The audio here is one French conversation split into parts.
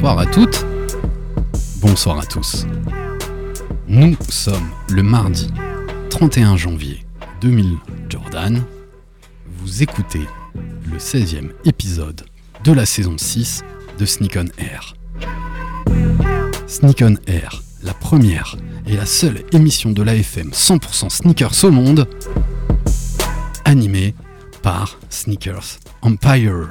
bonsoir à toutes, bonsoir à tous. Nous sommes le mardi 31 janvier 2000 Jordan. Vous écoutez le 16e épisode de la saison 6 de Sneak on Air. Sneak on Air, la première et la seule émission de l'AFM 100% sneakers au monde, animée par Sneakers Empire.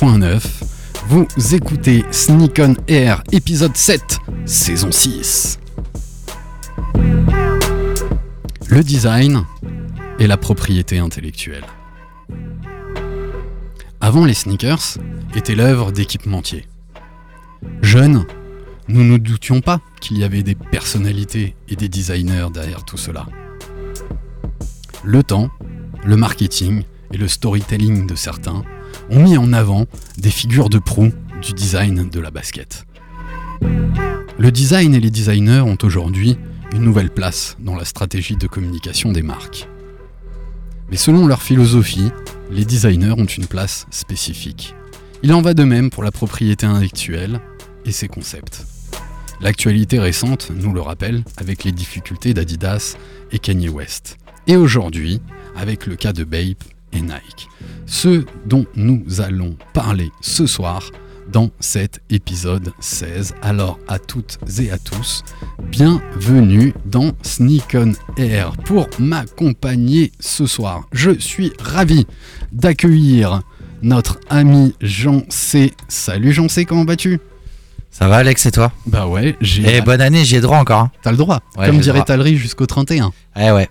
91.9. Vous écoutez Sneak on Air épisode 7, saison 6. Le design et la propriété intellectuelle. Avant les sneakers était l'œuvre d'équipementiers. Jeunes, nous ne doutions pas qu'il y avait des personnalités et des designers derrière tout cela. Le temps, le marketing et le storytelling de certains ont mis en avant des figures de proue du design de la basket. Le design et les designers ont aujourd'hui une nouvelle place dans la stratégie de communication des marques. Mais selon leur philosophie, les designers ont une place spécifique. Il en va de même pour la propriété intellectuelle et ses concepts. L'actualité récente nous le rappelle avec les difficultés d'Adidas et Kanye West. Et aujourd'hui, avec le cas de Bape et Nike. Ce dont nous allons parler ce soir dans cet épisode 16. Alors à toutes et à tous, bienvenue dans Sneak on Air. Pour m'accompagner ce soir, je suis ravi d'accueillir notre ami Jean C. Salut Jean C, comment vas-tu? Ça va Alex et toi? Bah ouais, j'ai. Eh bonne année, j'y ai droit encore. hein. T'as le droit. Ouais, Comme j'ai dirait. Talry jusqu'au 31. Eh ouais,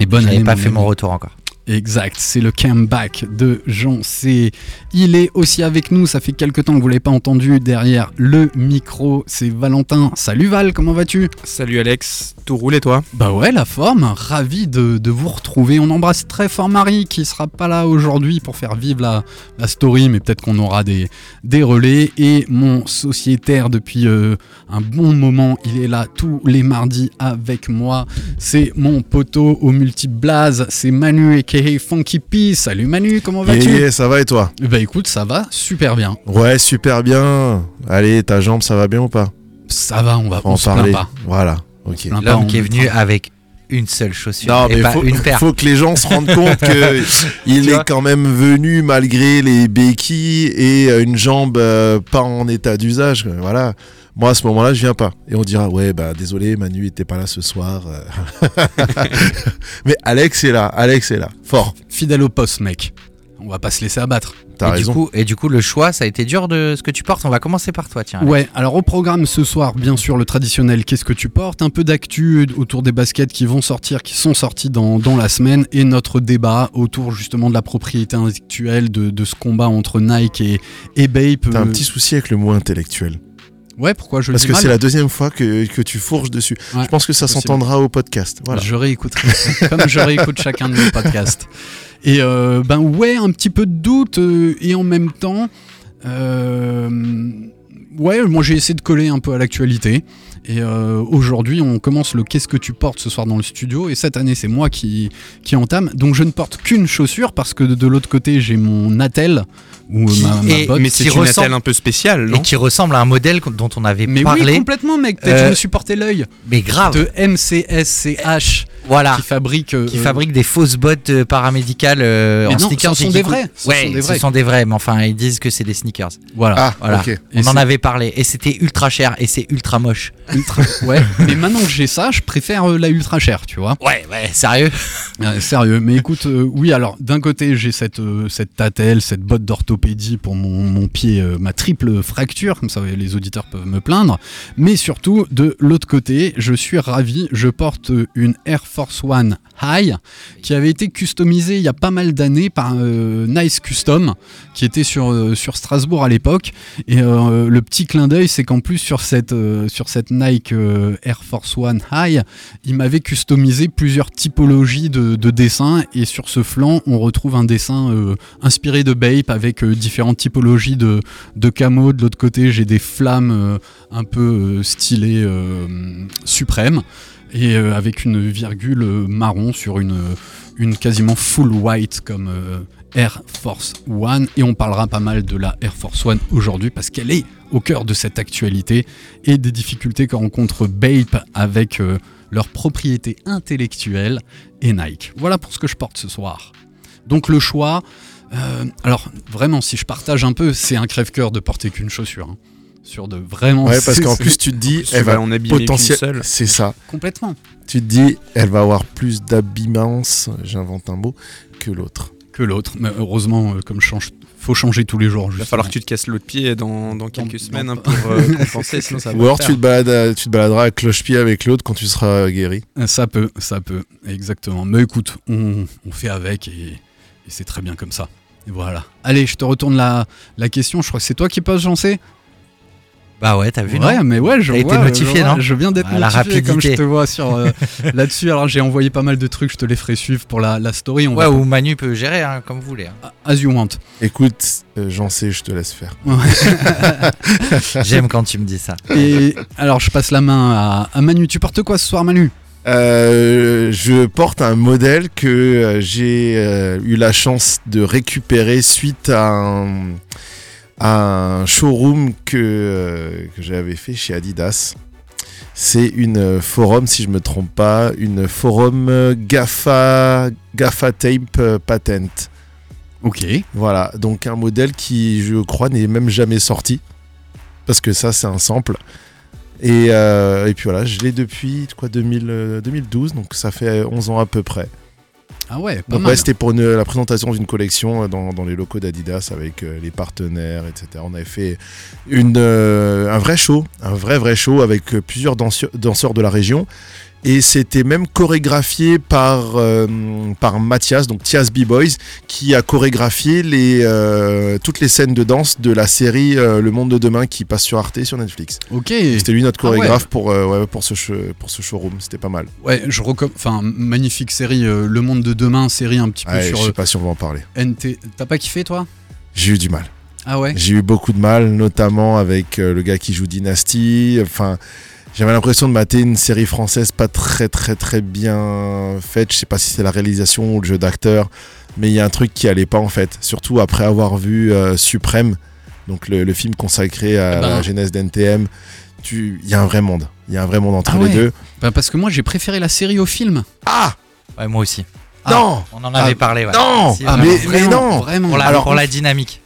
Et bonne année. j'avais pas mon fait mon retour encore. Exact, c'est le comeback de Jean C. Il est aussi avec nous, ça fait quelques temps que vous l'avez pas entendu derrière le micro, c'est Valentin. Salut Val, comment vas-tu? Salut Alex, tout roule et toi? Bah ouais, la forme, ravi de, de vous retrouver. On embrasse très fort Marie qui sera pas là aujourd'hui pour faire vivre la, la story, mais peut-être qu'on aura des, des relais. Et mon sociétaire depuis euh, un bon moment, il est là tous les mardis avec moi. C'est mon poteau au multi-blaze, c'est Manu aka Funky P. Salut Manu, comment vas-tu yeah, ça va et toi Bah écoute, ça va super bien. Ouais, super bien. Allez, ta jambe, ça va bien ou pas Ça va, on va on en se parler. pas. Voilà, ok. L'homme on qui est venu avec une seule chaussure Non, et mais pas faut, une paire. faut que les gens se rendent compte que il est quand même venu malgré les béquilles et une jambe euh, pas en état d'usage. Voilà. Moi, à ce moment-là, je viens pas. Et on dira, ouais, bah désolé, Manu était pas là ce soir. euh. mais Alex est là. Alex est là. Fort. Fidèle au poste, mec. On va pas se laisser abattre. T'as et, du raison. coup, et du coup, le choix, ça a été dur de ce que tu portes. On va commencer par toi, tiens. Ouais, alors au programme ce soir, bien sûr, le traditionnel Qu'est-ce que tu portes? Un peu d'actu autour des baskets qui vont sortir, qui sont sortis dans, dans la semaine, et notre débat autour justement de la propriété intellectuelle, de, de ce combat entre Nike et, et Bape. T'as un petit souci avec le mot intellectuel. Ouais, pourquoi je le Parce que c'est la deuxième fois que, que tu fourches dessus. Ouais, je pense que ça s'entendra au podcast. Voilà. Je réécouterai ça, comme je réécoute chacun de nos podcasts. Et euh, ben ouais, un petit peu de doute euh, et en même temps, euh, ouais, moi j'ai essayé de coller un peu à l'actualité. Et aujourd'hui, on commence le Qu'est-ce que tu portes ce soir dans le studio. Et cette année, c'est moi qui, qui entame. Donc je ne porte qu'une chaussure parce que de, de l'autre côté, j'ai mon attel ou Qui ma, ma est- botte. Mais c'est une ressemble- attelle un peu spéciale, Et qui ressemble à un modèle dont on avait Mais parlé. oui, complètement, mec. Peut-être Euh, que je me suis porté l'œil mais grave. de MCSCH Voilà. qui fabrique. euh, Qui fabrique des fausses bottes euh, paramédicales euh, Mais en non, sneakers. ce sont des vrais, ce ouais, sont des vrais. ce sont des vrais, mais enfin ils disent que c'est des sneakers. Voilà. Ah, Voilà. ok. Et on en avait parlé et c'était ultra cher et c'est ultra moche. ultra. ouais. Mais maintenant que j'ai ça, je préfère euh, la ultra chère, tu vois. Ouais, ouais, sérieux. Sérieux. Mais écoute, euh, oui. Alors, d'un côté, j'ai cette euh, cette tatelle, cette botte d'orthopédie pour mon, pied, euh, ma triple fracture, comme ça les auditeurs peuvent me plaindre. Mais surtout, de l'autre côté, je suis ravi. Je porte une Air Force One High qui avait été customisée il y a pas mal d'années par euh, Nice Custom, qui était sur euh, sur Strasbourg à l'époque. Et euh, le petit clin d'œil, c'est qu'en plus sur cette sur cette Nike Air Force One High, il m'avait customisé plusieurs typologies de, de dessins et sur ce flanc on retrouve un dessin inspiré de Bape avec différentes typologies de, de camo. De l'autre côté j'ai des flammes euh, un peu euh, stylées euh, suprêmes et avec une virgule marron sur une, une quasiment full white comme Air Force One et on parlera pas mal de la Air Force One aujourd'hui parce qu'elle est au cœur de cette actualité et des difficultés que rencontre Bape avec leurs propriétés intellectuelles et Nike. Voilà pour ce que je porte ce soir. Donc le choix, euh, alors vraiment si je partage un peu, c'est un crève-cœur de porter qu'une chaussure. hein. Sur de vraiment... Ouais, parce c'est- qu'en plus, tu te dis, elle va en abîmer potentiel. seule. C'est ça. Complètement. Tu te dis, elle va avoir plus d'abimance, j'invente un mot, que l'autre. Que l'autre. Mais heureusement, euh, comme je change, faut changer tous les jours. Il va justement. falloir que tu te casses l'autre pied dans, dans quelques dans- semaines hein, dans- pour euh, compenser, sinon ça va Ou alors tu te, balades, tu te baladeras à cloche-pied avec l'autre quand tu seras guéri. Ça peut, ça peut, exactement. Mais écoute, on, on fait avec et, et c'est très bien comme ça. Et voilà. Allez, je te retourne la, la question. Je crois que c'est toi qui poses, j'en sais. Bah ouais, t'as vu Ouais, non mais ouais, je vois. été notifié, je non Je viens d'être Ah, la notifié comme je rapidité. te vois sur euh, là-dessus. Alors j'ai envoyé pas mal de trucs. Je te les ferai suivre pour la, la story. On Ouais, va ou Manu peut gérer hein, comme vous voulez. hein. as you want. Écoute, euh, j'en sais, je te laisse faire. J'aime quand tu me dis ça. Et alors je passe la main à, à Manu. Tu portes quoi ce soir, Manu? Euh, je porte un modèle que euh, j'ai euh, eu la chance de récupérer suite à un, à un showroom que, euh, que j'avais fait chez Adidas. C'est une forum, si je me trompe pas, une forum GAFA, GAFA Tape Patent. Ok. Voilà, donc un modèle qui, je crois, n'est même jamais sorti. Parce que ça, c'est un sample. Et, euh, et puis voilà, je l'ai depuis quoi, 2000, euh, 2012, donc ça fait 11 ans à peu près. Ah ouais, pas Donc mal. ouais, c'était pour une- la présentation d'une collection euh, dans, dans les locaux d'Adidas avec les partenaires, etc. On avait fait une, euh, un vrai show, un vrai vrai show avec plusieurs danseurs de la région. Et c'était même chorégraphié par, euh, par Mathias, donc Thias B-Boys, qui a chorégraphié les, euh, toutes les scènes de danse de la série euh, Le Monde de Demain qui passe sur Arte sur Netflix. Ok. C'était lui notre Ah ouais. chorégraphe pour, ouais, pour, ce pour ce showroom, c'était pas mal. Ouais, je recommande. Enfin, magnifique série, Le Monde de demain, série un petit peu Ouais, je sur sais euh, pas si on va en parler. NT. T'as pas kiffé toi? J'ai eu du mal. Ah ouais? J'ai eu beaucoup de mal, notamment avec le gars qui joue Dynasty. Enfin, j'avais l'impression de mater une série française pas très très très bien faite. Je sais pas si c'est la réalisation ou le jeu d'acteur, mais il y a un truc qui allait pas en fait. Surtout après avoir vu euh, Suprême, donc le, le film consacré à Eh ben. la genèse d'NTM. Tu, il y a un vrai monde. Il y a un vrai monde entre Ah les deux. Bah, parce que moi j'ai préféré la série au film. Ah Ouais, moi aussi. Ah. non, On en avait Ah, parlé. Ouais. non, Si, Ah, vraiment. mais- mais non. vraiment. Pour la, Alors- pour la dynamique.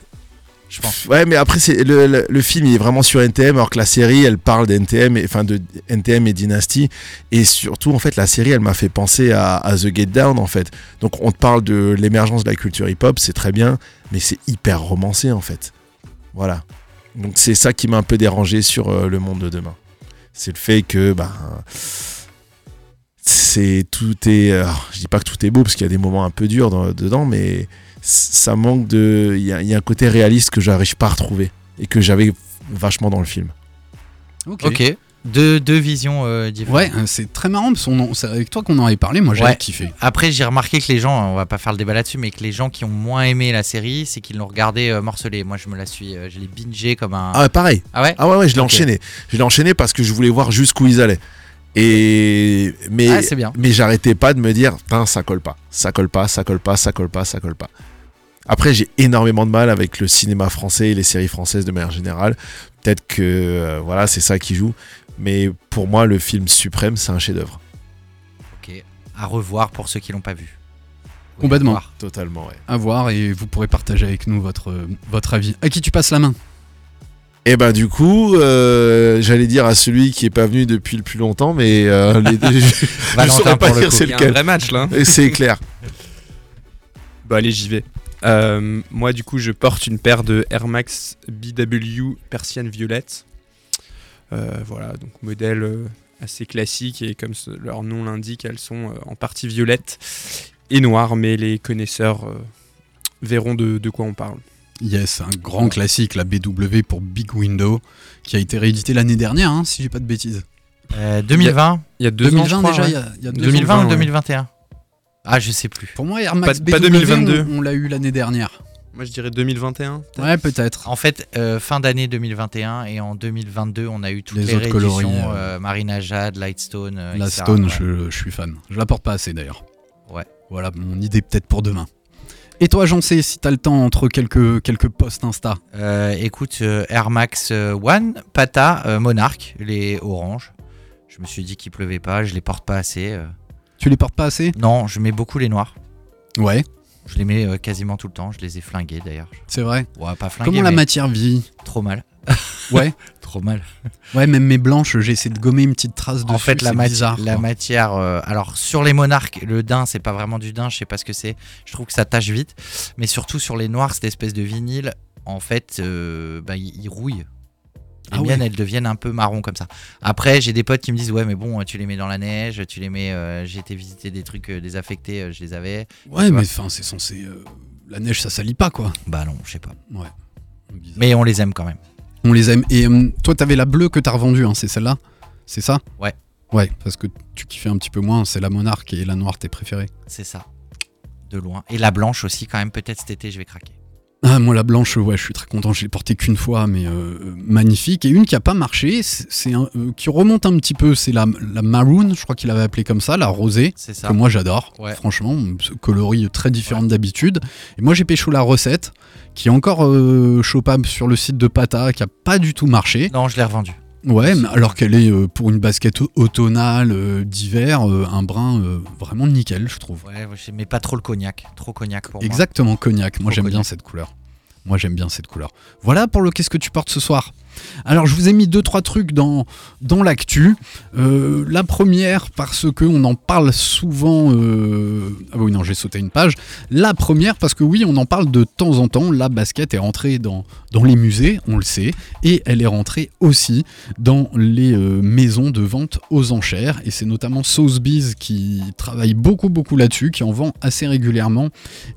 Ouais, mais après, le, film il est vraiment sur NTM, alors que la série, elle parle d'NTM, enfin de NTM et Dynasty. Et surtout, en fait, la série, elle m'a fait penser à, The Get Down, en fait. Donc, on te parle de l'émergence de la culture hip-hop, c'est très bien, mais c'est hyper romancé, en fait. Voilà. Donc, c'est ça qui m'a un peu dérangé sur euh, le monde de demain. C'est le fait que, bah. C'est tout est. je dis pas que tout est beau parce qu'il y a des moments un peu durs dans- dedans, mais ça manque de. Il y, a- il y a un côté réaliste que j'arrive pas à retrouver et que j'avais vachement dans le film. Ok. Ok. Deux, deux visions euh, différentes. Ouais, euh, c'est très marrant parce qu'on en- c'est avec toi qu'on en avait parlé. Moi j'avais Ouais. kiffé. Après, j'ai remarqué que les gens, on va pas faire le débat là-dessus, mais que les gens qui ont moins aimé la série, c'est qu'ils l'ont regardé euh, morcelé. Moi, je me la suis, euh, je l'ai bingé comme un. Ah, pareil. Ah ouais? Ah ouais, ouais, je l'ai enchaîné. Je l'ai enchaîné parce que je voulais voir jusqu'où ils allaient. Et mais Ah, c'est bien. mais j'arrêtais pas de me dire, ça colle pas, ça colle pas, ça colle pas, ça colle pas, ça colle pas. Après, j'ai énormément de mal avec le cinéma français et les séries françaises de manière générale. Peut-être que euh, voilà, c'est ça qui joue. Mais pour moi, le film suprême, c'est un chef-d'œuvre. Ok. À revoir pour ceux qui l'ont pas vu. Oui, Complètement. à voir. Totalement, ouais. À voir et vous pourrez partager avec nous votre, votre avis. À qui tu passes la main? Et ben du coup, euh, j'allais dire à celui qui est pas venu depuis le plus longtemps, mais euh, les deux, je Valentin saurais pas le dire coup. c'est lequel. vrai match là. Et c'est clair. Bah allez, j'y vais. Euh, moi, du coup, je porte une paire de Air Max BW Persienne Violette. Euh, voilà, donc modèle euh, assez classique et comme leur nom l'indique, elles sont en partie violettes et noires, mais les connaisseurs euh, verront de, de quoi on parle. Yes, un grand classique, la BW pour Big Window, qui a été réédité l'année dernière, hein, si j'ai pas de bêtises. Euh, 2020. Il y a deux ans, 2020 je crois, déjà, ouais. il y a, il y a deux 2020 ans. ou ouais. 2021 Ah, je sais plus. Pour moi, Air Max Pas- pas BW, 2022. on, on l'a eu l'année dernière. Moi, je dirais 2021. peut-être. Ouais, peut-être. En fait, euh, fin d'année 2021 et en 2022, on a eu toutes Les les, autres rééditions. coloris, euh, euh, Marina Jade, Lightstone. euh, La etc. Stone, Ouais. je, je suis fan. Je la porte pas assez d'ailleurs. Ouais. Voilà mon idée peut-être pour demain. Et toi, j'en sais, si t'as le temps entre quelques, quelques posts Insta. Euh, écoute, euh, Air Max One, Pata, euh, Monarch, les oranges. Je me suis dit qu'il pleuvait pas, je les porte pas assez. Tu les portes pas assez Non, je mets beaucoup les noirs. Ouais, Je les mets euh, quasiment tout le temps. Je les ai flingués d'ailleurs. c'est vrai. Ouais, pas flingués, Comment la mais matière vit trop mal. Ouais. Trop mal. Ouais, même mes blanches, j'ai essayé de gommer une petite trace dessus. en fait, la, mati- bizarre, la matière. euh, alors, sur les monarques, le daim, c'est pas vraiment du daim, je sais pas ce que c'est. Je trouve que ça tâche vite. Mais surtout sur les noirs, cette espèce de vinyle, en fait, euh, bah, il, il rouille. Les Ah miennes, elles deviennent un peu marron comme ça. Après, j'ai des potes qui me disent Ouais, mais bon, tu les mets dans la neige, tu les mets. euh, j'ai été visiter des trucs euh, désaffectés, euh, je les avais. Ouais, mais enfin, c'est censé. euh, La neige, ça salit pas, quoi. Bah non, je sais pas. Ouais. Bizarre. Mais on les aime quand même. On les aime. Et hum, toi, t'avais la bleue que t'as revendue, hein, c'est celle-là? C'est ça? Ouais. Ouais, parce que tu kiffais un petit peu moins, c'est la monarque et la noire tes préférées. C'est ça. De loin. Et la blanche aussi, quand même, peut-être cet été, je vais craquer. Ah, moi, la blanche, ouais, je suis très content. Je l'ai portée qu'une fois, mais euh, magnifique. Et une qui a pas marché, c'est euh, qui remonte un petit peu, c'est la, la maroon, je crois qu'il avait appelé comme ça, la rosée, C'est ça. que moi j'adore. Ouais. Franchement, ce coloris très différent d'habitude. Et moi, j'ai pécho la recette, qui est encore euh, chopable sur le site de Pata, qui a pas du tout marché. Non, je l'ai revendu. Ouais, mais alors qu'elle est euh, pour une basket au- automnale euh, d'hiver, euh, un brin vraiment nickel, je trouve. Ouais, mais pas trop le cognac. Trop cognac pour moi. Exactement, cognac. Moi, j'aime bien cette couleur. Moi, j'aime bien cette couleur. Voilà pour le qu'est-ce que tu portes ce soir? Alors, je vous ai mis deux trois trucs dans l'actu. Euh, la première parce que on en parle souvent. euh, Ah oui, non, j'ai sauté une page. La première parce que oui, on en parle de temps en temps. La basket est rentrée dans dans les musées, on le sait, et elle est rentrée aussi dans les euh, maisons de vente aux enchères. Et c'est notamment Sotheby's qui travaille beaucoup beaucoup là-dessus, qui en vend assez régulièrement.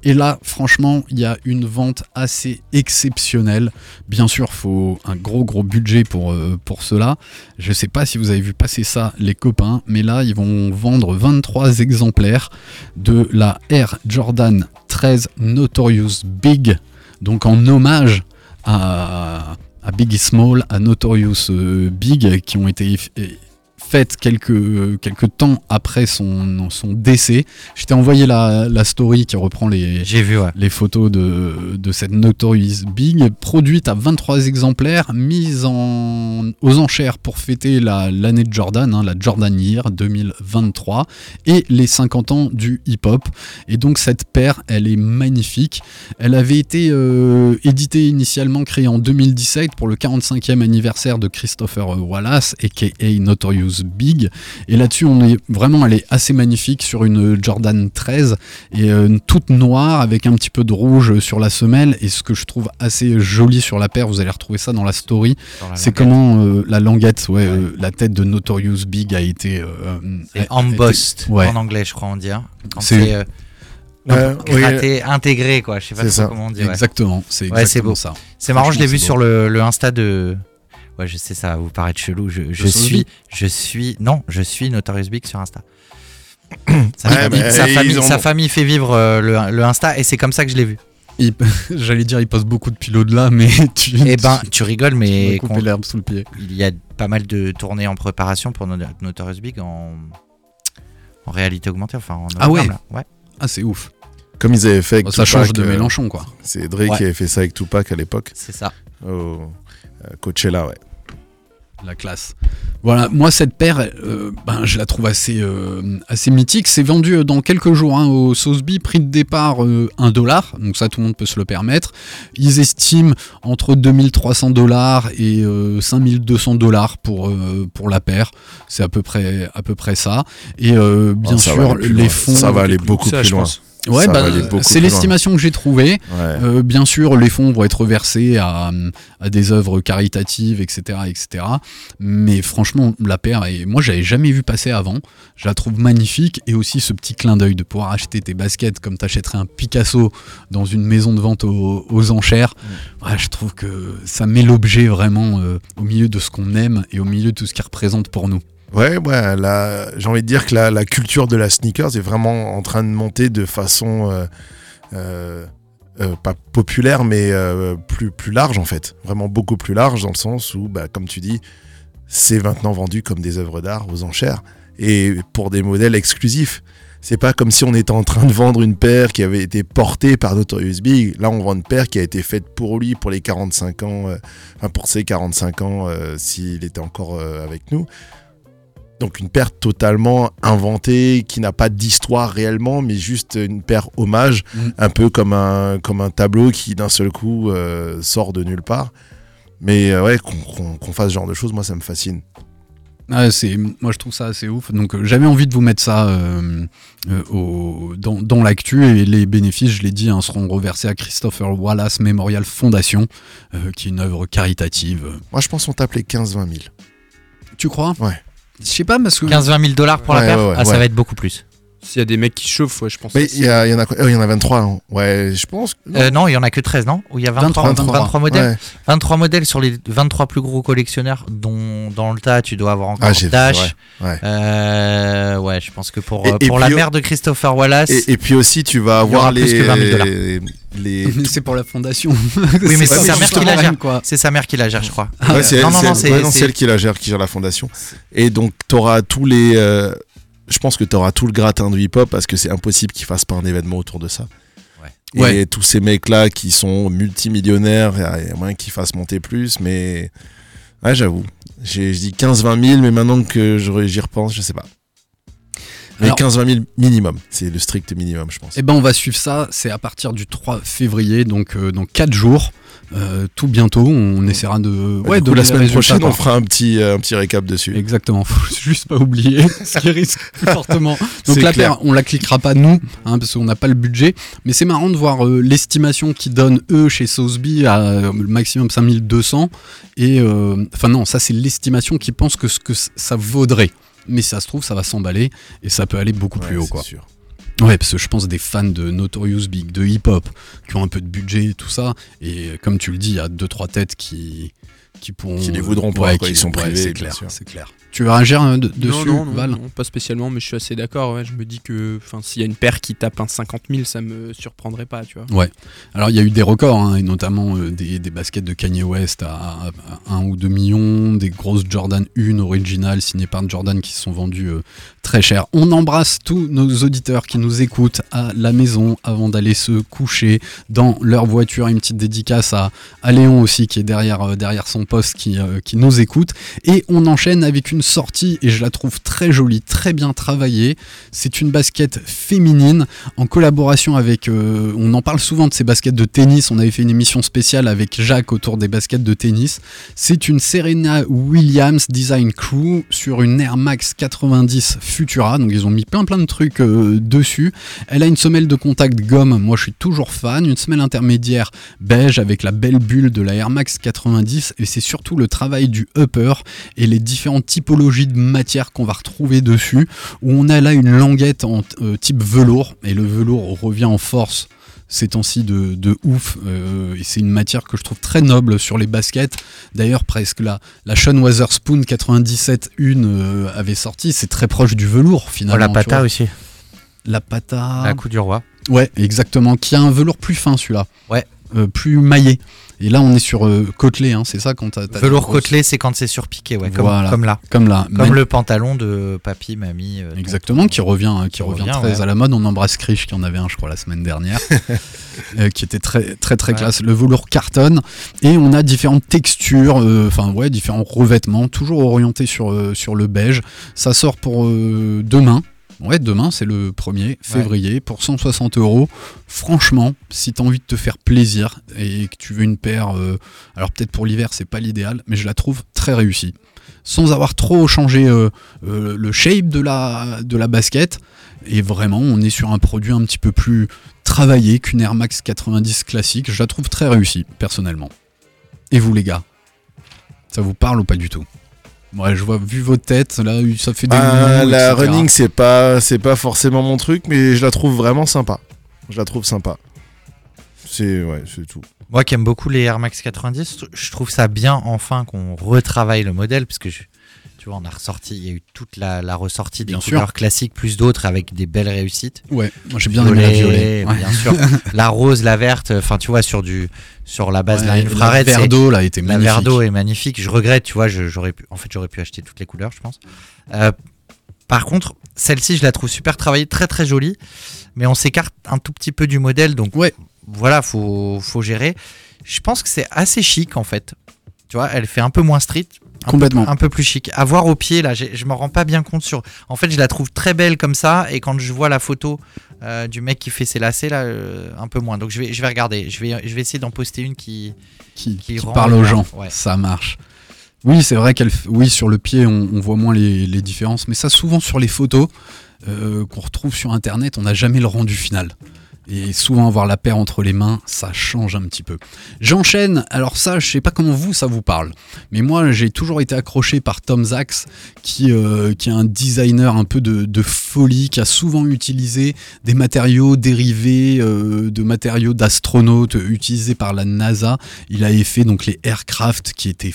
Et là, franchement, il y a une vente assez exceptionnelle. Bien sûr, faut un gros gros budget pour, euh, pour cela. Je sais pas si vous avez vu passer ça, les copains, mais là, ils vont vendre 23 exemplaires de la Air Jordan 13 Notorious Big, donc en hommage à, à Biggie Small, à Notorious euh, Big, qui ont été f- faites quelques, quelques temps après son, son décès. Je t'ai envoyé la, la story qui reprend les, J'ai vu, ouais. les photos de, de cette Notorious Big, produite à 23 exemplaires, mise en, aux enchères pour fêter la- l'année de Jordan, hein, la Jordan Year 2023, et les 50 ans du hip-hop. Et donc cette paire, elle est magnifique. Elle avait été euh, éditée initialement, créée en 2017 pour le 45e anniversaire de Christopher Wallace, aka Notorious Big. Et là-dessus, on est vraiment, elle est assez magnifique sur une Jordan 13 et euh, toute noire avec un petit peu de rouge sur la semelle. Et ce que je trouve assez joli sur la paire, vous allez retrouver ça dans la story, la c'est comment euh, la languette, ouais, euh, la tête de Notorious Big a été. euh, a- a C'est embossed Ouais. en anglais, je crois on dit. hein. Quand C'est- euh, oui, intégré, quoi. Je sais pas C'est trop ça. comment on dit. ouais. Exactement, c'est Ouais, c'est exactement beau. ça. C'est marrant, je l'ai vu sur le, le Insta de. Ouais, je sais, ça va vous paraître chelou. Je, suis. Je suis. Non, je suis Notorious Big sur Insta. sa, Ouais, famille, bah, sa famille- ont- sa famille fait vivre euh, le, le Insta et c'est comme ça que je l'ai vu. Il- J'allais dire, il passe beaucoup de pilotes là, mais tu. Eh ben, tu rigoles, mais coupé qu'on- l'herbe sous le pied. il y a pas mal de tournées en préparation pour No- Notorious Big en, en réalité augmentée, enfin en Ah ouais. là. ouais. Ah, c'est ouf. Comme ils avaient fait avec Ça change Tupac, de euh, Mélenchon, quoi. C'est Drake Ouais. qui avait fait ça avec Tupac à l'époque. C'est ça. Euh, Coachella, ouais. La classe. Voilà, moi cette paire, euh, ben, je la trouve assez, euh, assez mythique. C'est vendu euh, dans quelques jours hein, au Sotheby, prix de départ euh, 1 dollar, donc ça tout le monde peut se le permettre. Ils estiment entre 2300 dollars et euh, 5200 dollars pour, euh, pour la paire. C'est à peu près, à peu près ça. Et euh, bien va sûr, les fonds. Ça va aller beaucoup plus loin. Ouais, bah, c'est l'estimation que j'ai trouvée. Ouais. Euh, bien sûr, les fonds vont être versés à, à des œuvres caritatives, etc., etc. Mais franchement, la paire, et moi, j'avais jamais vu passer avant. Je la trouve magnifique et aussi ce petit clin d'œil de pouvoir acheter tes baskets comme t'achèterais un Picasso dans une maison de vente aux, aux enchères. Ouais, je trouve que ça met l'objet vraiment euh, au milieu de ce qu'on aime et au milieu de tout ce qu'il représente pour nous. Ouais, ouais, j'ai envie de dire que la, culture de la sneakers est vraiment en train de monter de façon euh, euh, euh, pas populaire, mais plus, plus large en fait. Vraiment beaucoup plus large dans le sens où, bah, comme tu dis, c'est maintenant vendu comme des œuvres d'art aux enchères et pour des modèles exclusifs. C'est pas comme si on était en train de vendre une paire qui avait été portée par Notorious Big. Là, on vend une paire qui a été faite pour lui, pour les 45 ans, enfin pour ses 45 ans, s'il était encore avec nous. Donc une paire totalement inventée, qui n'a pas d'histoire réellement, mais juste une paire hommage, Mm. un peu comme un, comme un tableau qui d'un seul coup euh, sort de nulle part. Mais euh, ouais, qu'on fasse ce genre de choses, moi ça me fascine. Ah, c'est, moi je trouve ça assez ouf. Donc euh, j'avais envie de vous mettre ça euh, euh, au, dans, dans l'actu et les bénéfices, je l'ai dit, hein, seront reversés à Christopher Wallace Memorial Foundation, qui est une œuvre caritative. Moi je pense qu'on tape les 15-20 000. Tu crois? Ouais. Je sais pas parce que 15-20 000 dollars pour Ouais, la paire ouais, ouais, Ah, ça ouais. va être beaucoup plus. S'il y a des mecs qui chauffent, ouais, je pense. Mais que il y, a- il y en a quoi Euh, Il y en a 23. hein. Ouais, je pense. que- Euh, non, il y en a que 13, non? Ou il y a 23, 23, 23 modèles Ouais. 23 modèles sur les 23 plus gros collectionneurs, dont dans le tas, tu dois avoir encore Ah, Dash. ouais, ouais. Euh, ouais, je pense que pour, Et- euh, et pour la mère de Christopher Wallace. Et, et puis aussi, tu vas avoir les, plus que 20 000 dollars. les, Mais c'est pour la fondation. Oui, mais c'est sa mère qui la gère. quoi. C'est sa mère qui la gère, je crois. Ouais, c'est non, elle, non, c'est non, elle- c'est- ouais, non, c'est- elle qui la gère, qui gère la fondation. Et donc, tu auras tous les. euh, je pense que tu auras tout le gratin du hip-hop parce que c'est impossible qu'ils fassent pas un événement autour de ça. Et Ouais. tous ces mecs-là qui sont multimillionnaires, il y a- il y a moyen qu'ils fassent monter plus, mais. Ouais, j'avoue. J'ai je dis 15-20 000, mais maintenant que je- j'y repense, je sais pas. Mais Alors- 15-20 000 minimum, c'est le strict minimum, je pense. Eh ben on va suivre ça, c'est à partir du 3 février, donc euh, dans 4 jours, euh, tout bientôt, on essaiera de... Ouais, de la semaine prochaine, on fera un petit, euh, un petit récap dessus. Exactement, faut juste pas oublier, ce qui risque plus fortement. Donc la paire, on la cliquera pas nous, hein, parce qu'on n'a pas le budget, mais c'est marrant de voir euh, l'estimation qu'ils donnent eux chez Sotheby à euh, le maximum 5200, et enfin non, ça c'est l'estimation qu'ils pensent que ce que ça vaudrait. Mais ça se trouve, ça va s'emballer et ça peut aller beaucoup plus haut, quoi. sûr. Ouais, parce que je pense des fans de Notorious Big, de hip-hop, qui ont un peu de budget et tout ça. Et euh, comme tu le dis, il y a deux trois têtes qui qui pourront Qui les voudront pas, Ouais, quoi, qui- ils sont privés, c'est clair, c'est clair. Tu veux réagir euh, de- dessus, non, non, non, Val non, pas spécialement, mais je suis assez d'accord. Ouais. Je me dis que s'il y a une paire qui tape un 50 000, ça me surprendrait pas, tu vois. Alors il y a eu des records, hein, et notamment euh, des, des baskets de Kanye West à, 1 ou 2 millions, des grosses Jordan 1 originales signées par Jordan qui se sont vendues euh, très cher. On embrasse tous nos auditeurs qui nous écoutent à la maison avant d'aller se coucher dans leur voiture. Une petite dédicace à, à Léon aussi qui est derrière, euh, derrière son poste qui, qui nous écoute. Et on enchaîne avec une sortie et je la trouve très jolie, très bien travaillée. C'est une basket féminine en collaboration avec... euh, on en parle souvent de ces baskets de tennis. On avait fait une émission spéciale avec Jacques autour des baskets de tennis. C'est une Serena Williams Design Crew sur une Air Max 90 Futura. Donc ils ont mis plein plein de trucs euh, dessus. Elle a une semelle de contact gomme. Moi je suis toujours fan. Une semelle intermédiaire beige avec la belle bulle de la Air Max 90. Et c'est surtout le travail du upper et les différentes typologies de matière qu'on va retrouver dessus. Où on a là une languette en euh, type velours. Et le velours revient en force ces temps-ci de, de ouf. euh, et c'est une matière que je trouve très noble sur les baskets. D'ailleurs, presque la, la Sean Weatherspoon 97 une euh, avait sorti. C'est très proche du velours Oh, finalement. la pata aussi. La pata. La coup du roi. Ouais, exactement. Qui a un velours plus fin celui-là. Ouais. Euh, plus maillé. Et là, on est sur euh, côtelé, hein, c'est ça quand t'as. Velours côtelé, c'est quand c'est surpiqué, ouais, comme, Voilà. comme là. Comme là. Comme Man- le pantalon de papy, mamie. euh, Exactement, qui revient, hein, qui, Qui revient, revient, très ouais. à la mode. On embrasse Krish qui en avait un, je crois, la semaine dernière, euh, qui était très très très Ouais. classe. Le velours cartonne et on a différentes textures, enfin ouais, différents revêtements, toujours orientés sur sur le beige. Ça sort pour demain. Ouais, demain, c'est le 1er février pour 160 euros. Franchement, si tu as envie de te faire plaisir et que tu veux une paire, euh, alors peut-être pour l'hiver, c'est pas l'idéal, mais je la trouve très réussie. Sans avoir trop changé euh, euh, le shape de la, de la basket. Et vraiment, on est sur un produit un petit peu plus travaillé qu'une Air Max 90 classique. Je la trouve très réussie, personnellement. Et vous, les gars? Ça vous parle ou pas du tout? Ouais, je vois, vu vos têtes, là, ça fait des. Ah, la etc. running, c'est pas, c'est pas forcément mon truc, mais je la trouve vraiment sympa. Je la trouve sympa. C'est ouais, c'est tout. Moi qui aime beaucoup les Air Max 90, je trouve ça bien enfin qu'on retravaille le modèle parce que je- tu vois on a ressorti, il y a eu toute la, la ressortie des Bien sûr. couleurs classiques plus d'autres avec des belles réussites. Ouais, moi j'ai bien aimé la violet. Ouais. bien sûr. la rose, la verte, enfin tu vois sur du sur la base Ouais, d'un la infrared, verre c'est- d'eau là était la magnifique. d'eau est magnifique. Je regrette, tu vois, j'aurais pu, en fait j'aurais pu acheter toutes les couleurs, je pense. Euh, par contre, celle-ci je la trouve super travaillée, très très jolie, mais on s'écarte un tout petit peu du modèle, donc Ouais. voilà, faut faut gérer. Je pense que c'est assez chic en fait. Tu vois, elle fait un peu moins street. Un peu- Complètement. Un peu, plus chic. À voir au pied, là, je me rends pas bien compte sur. En fait, je la trouve très belle comme ça, et quand je vois la photo euh, du mec qui fait ses lacets, là, euh, un peu moins. Donc je vais, je vais regarder. Je vais, je vais essayer d'en poster une qui. qui, qui qui rend parle aux gens. ouais. Ça marche. Oui, c'est vrai qu'elle, oui, sur le pied, on, on voit moins les, les différences, mais ça, souvent sur les photos euh, qu'on retrouve sur Internet, on n'a jamais le rendu final. Et souvent avoir la paire entre les mains, ça change un petit peu. J'enchaîne. Alors ça, je sais pas comment vous ça vous parle, mais moi j'ai toujours été accroché par Tom Sachs, qui euh, qui est un designer un peu de, de folie, qui a souvent utilisé des matériaux dérivés euh, de matériaux d'astronautes euh, utilisés par la NASA. Il avait fait donc les aircraft qui étaient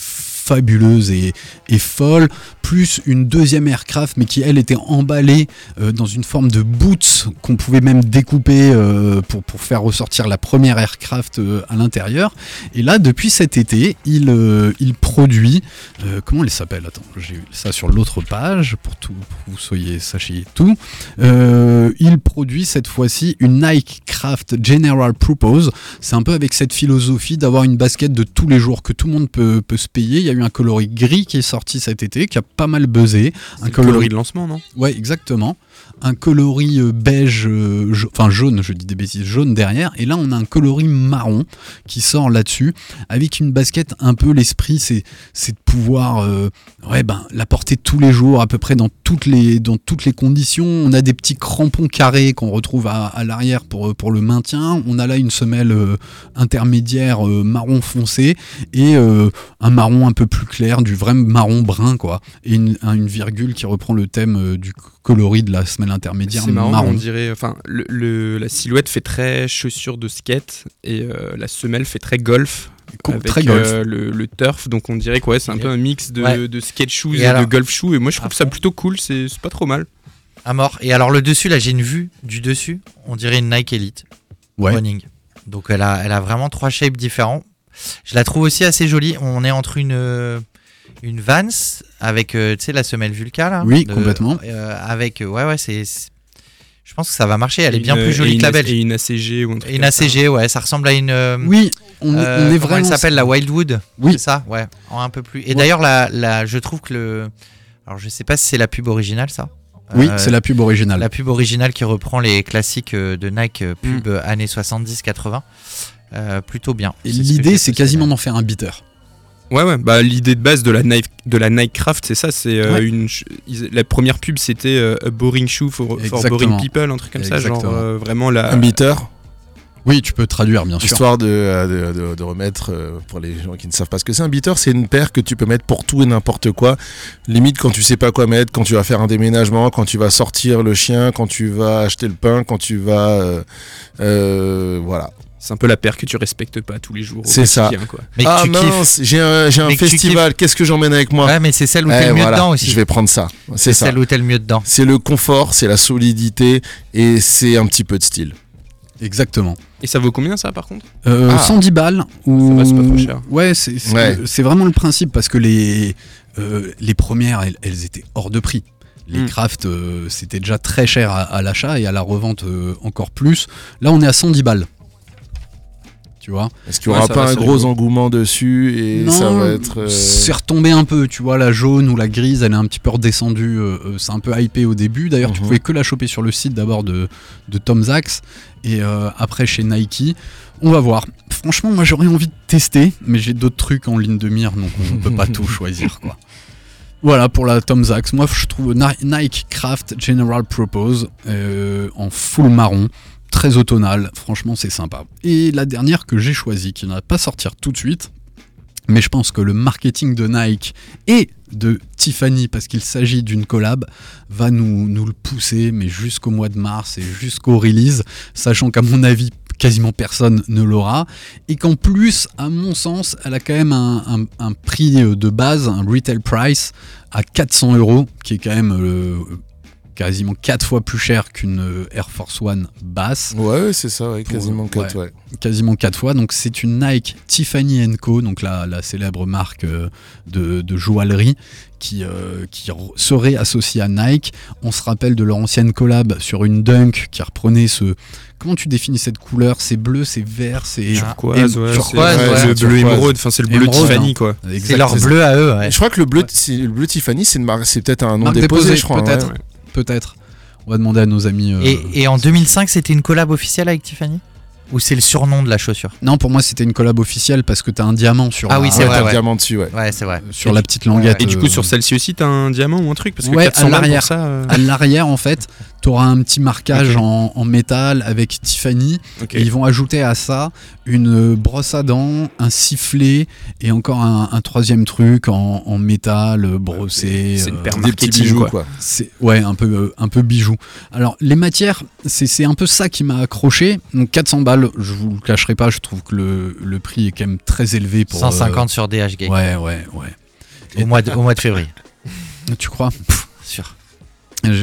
fabuleuses et, folles, plus une deuxième aircraft, mais qui elle était emballée euh, dans une forme de boots qu'on pouvait même découper euh, pour, pour faire ressortir la première aircraft euh, à l'intérieur. Et là, depuis cet été, il, il produit. comment elle s'appelle? Attends, j'ai ça sur l'autre page pour, tout, pour que vous soyez sachiez tout. Il produit cette fois-ci une Nike Craft General Purpose. C'est un peu avec cette philosophie d'avoir une basket de tous les jours que tout le monde peut, peut se payer. Il y a eu un coloris gris qui est sorti cet été, qui a pas mal buzzé. Un coloris de lancement, non? Ouais, exactement. Un coloris euh, beige, euh, enfin jaune, je dis des bêtises, jaune derrière. Et là, on a un coloris marron qui sort là-dessus, avec une basket un peu l'esprit, c'est de pouvoir, euh, ouais, ben, la porter tous les jours, à peu près dans toutes les dans toutes les conditions. On a des petits crampons carrés qu'on retrouve à, l'arrière pour le maintien. On a là une semelle intermédiaire marron foncé et un marron un peu plus clair, du vrai marron brun, quoi. Et une, un- une virgule qui reprend le thème du coloris de la semelle intermédiaire C'est marrant, marron. on dirait. Enfin, le, le- la silhouette fait très chaussure de skate et euh, la semelle fait très golf. Co- avec très golf. euh, le, le turf, donc on dirait que ouais, c'est un peu un mix de, Ouais. de skate shoes Et et, alors- de golf shoes. Et moi, je trouve ça plutôt cool. C'est c'est pas trop mal. À mort. Et alors le dessus, là, j'ai une vue du dessus. On dirait une Nike Elite Ouais. running. Donc elle a, elle a vraiment trois shapes différents. Je la trouve aussi assez jolie. On est entre une euh, une Vans avec euh, tu sais la semelle Vulca là. Oui, complètement. euh, avec euh, ouais ouais c'est. Je pense que ça va marcher. Elle est bien une- plus jolie que la belge. Et une ACG ou un truc une comme ça. ACG, ouais, ça ressemble à une. Oui, on, est- euh, on est comment vraiment. Elle s'appelle la Wildwood. Oui. C'est ça, ouais, en un peu plus. Et Ouais. d'ailleurs, la, la, je trouve que le. Alors, je sais pas si c'est la pub originale, ça. Oui, Euh, c'est la pub originale. la pub originale qui reprend les classiques de Nike pub Mm. années 70-80. Euh, plutôt bien. Et l'idée, c'est quasiment d'en faire un beater. Ouais, ouais. Bah, l'idée de base de la Nike, de la Nike Craft, c'est ça. C'est euh, Ouais. une. la première pub, c'était euh, a boring shoe for, boring people, un truc comme ça. Genre euh, vraiment la. Un beater, Oui, tu peux traduire, bien sûr. histoire de, euh, de, de- de remettre, euh, pour les gens qui ne savent pas ce que c'est, un beater, c'est une paire que tu peux mettre pour tout et n'importe quoi. Limite quand tu sais pas quoi mettre, quand tu vas faire un déménagement, quand tu vas sortir le chien, quand tu vas acheter le pain, quand tu vas... euh, euh, voilà. C'est un peu la paire que tu respectes pas tous les jours. C'est ça. Quoi. Mais ah tu mince, j'ai un, j'ai un festival, qu'est-ce que j'emmène avec moi Ouais, mais c'est celle où Eh, t'es le mieux voilà, dedans aussi. Je vais prendre ça. C'est ça. celle où t'es le mieux dedans. C'est le confort, c'est la solidité et c'est un petit peu de style. Exactement. Et ça vaut combien ça par contre? Euh, Ah. 110 balles ou Ça va, c'est pas trop cher. ouais c'est c'est Ouais. vraiment le principe parce que les euh, les premières elles, elles étaient hors de prix les Mm. crafts euh, c'était déjà très cher à, à l'achat et à la revente euh, encore plus là on est à 110 balles tu vois? Est-ce qu'il n'y aura Ouais, pas un gros engouement dessus et Non, ça va être. euh, c'est retombé un peu tu vois la jaune ou la grise elle est un petit peu redescendue c'est un peu hypé au début d'ailleurs tu Mhm. pouvais que la choper sur le site d'abord de, de Tom Sachs et euh, après chez Nike on va voir. Franchement moi j'aurais envie de tester mais j'ai d'autres trucs en ligne de mire donc on peut pas tout choisir quoi. Voilà pour la Tom Sachs. Moi je trouve Ni- Nike Craft General Propose euh, en full marron très automnal. Franchement c'est sympa. Et la dernière que j'ai choisie qui ne va pas sortir tout de suite mais je pense que le marketing de Nike et de Tiffany, parce qu'il s'agit d'une collab, va nous, nous le pousser, mais jusqu'au mois de mars et jusqu'au release, sachant qu'à mon avis, quasiment personne ne l'aura, et qu'en plus, à mon sens, elle a quand même un, prix de base, un retail price à 400 euros, qui est quand même euh, quasiment 4 fois plus cher qu'une euh, Air Force One basse Ouais, c'est ça, ouais, Pour- quasiment ouais. 4, ouais. quasiment quatre fois. Donc c'est une Nike Tiffany Co, donc la, la célèbre marque euh, de, de joaillerie qui, euh, qui serait associée à Nike. On se rappelle de leur ancienne collab sur une Dunk qui reprenait ce... Comment tu définis cette couleur? C'est bleu, c'est vert, c'est... Turquoise, ouais, turquoise, c'est- ouais. le bleu émeraude, enfin c'est le bleu Émeraude, Tiffany hein. quoi. C'est leur bleu à eux, ouais. Je crois que le bleu, c'est- le bleu Tiffany, c'est c'est peut-être un nom déposé, je crois. peut-être. Peut-être. On va demander à nos amis... euh, Et, et en 2005, c'était une collab officielle avec Tiffany? Ou c'est le surnom de la chaussure? Non, pour moi c'était une collab officielle parce que t'as un diamant sur, Ah la, oui, c'est Ouais, vrai, t'as le ouais. diamant dessus, ouais. Ouais, c'est vrai. sur la petite languette. Et du euh, coup sur celle-ci aussi t'as un diamant ou un truc? Parce que Ouais, 400 à l'arrière. euh, À l'arrière, en fait, tu auras un petit marquage en, en métal avec Tiffany. Et ils vont ajouter à ça une brosse à dents, un sifflet et encore un, un troisième truc en, en métal euh, brossé. C'est une euh, Des petits bijoux, quoi. ouais un peu euh, un peu bijou. Alors les matières, c'est c'est un peu ça qui m'a accroché. Donc 400 balles, je vous le cacherai pas, je trouve que le, le prix est quand même très élevé pour. euh, 150 sur DHgate ouais ouais ouais. au, mois de, au mois de février. Tu crois? Sûr.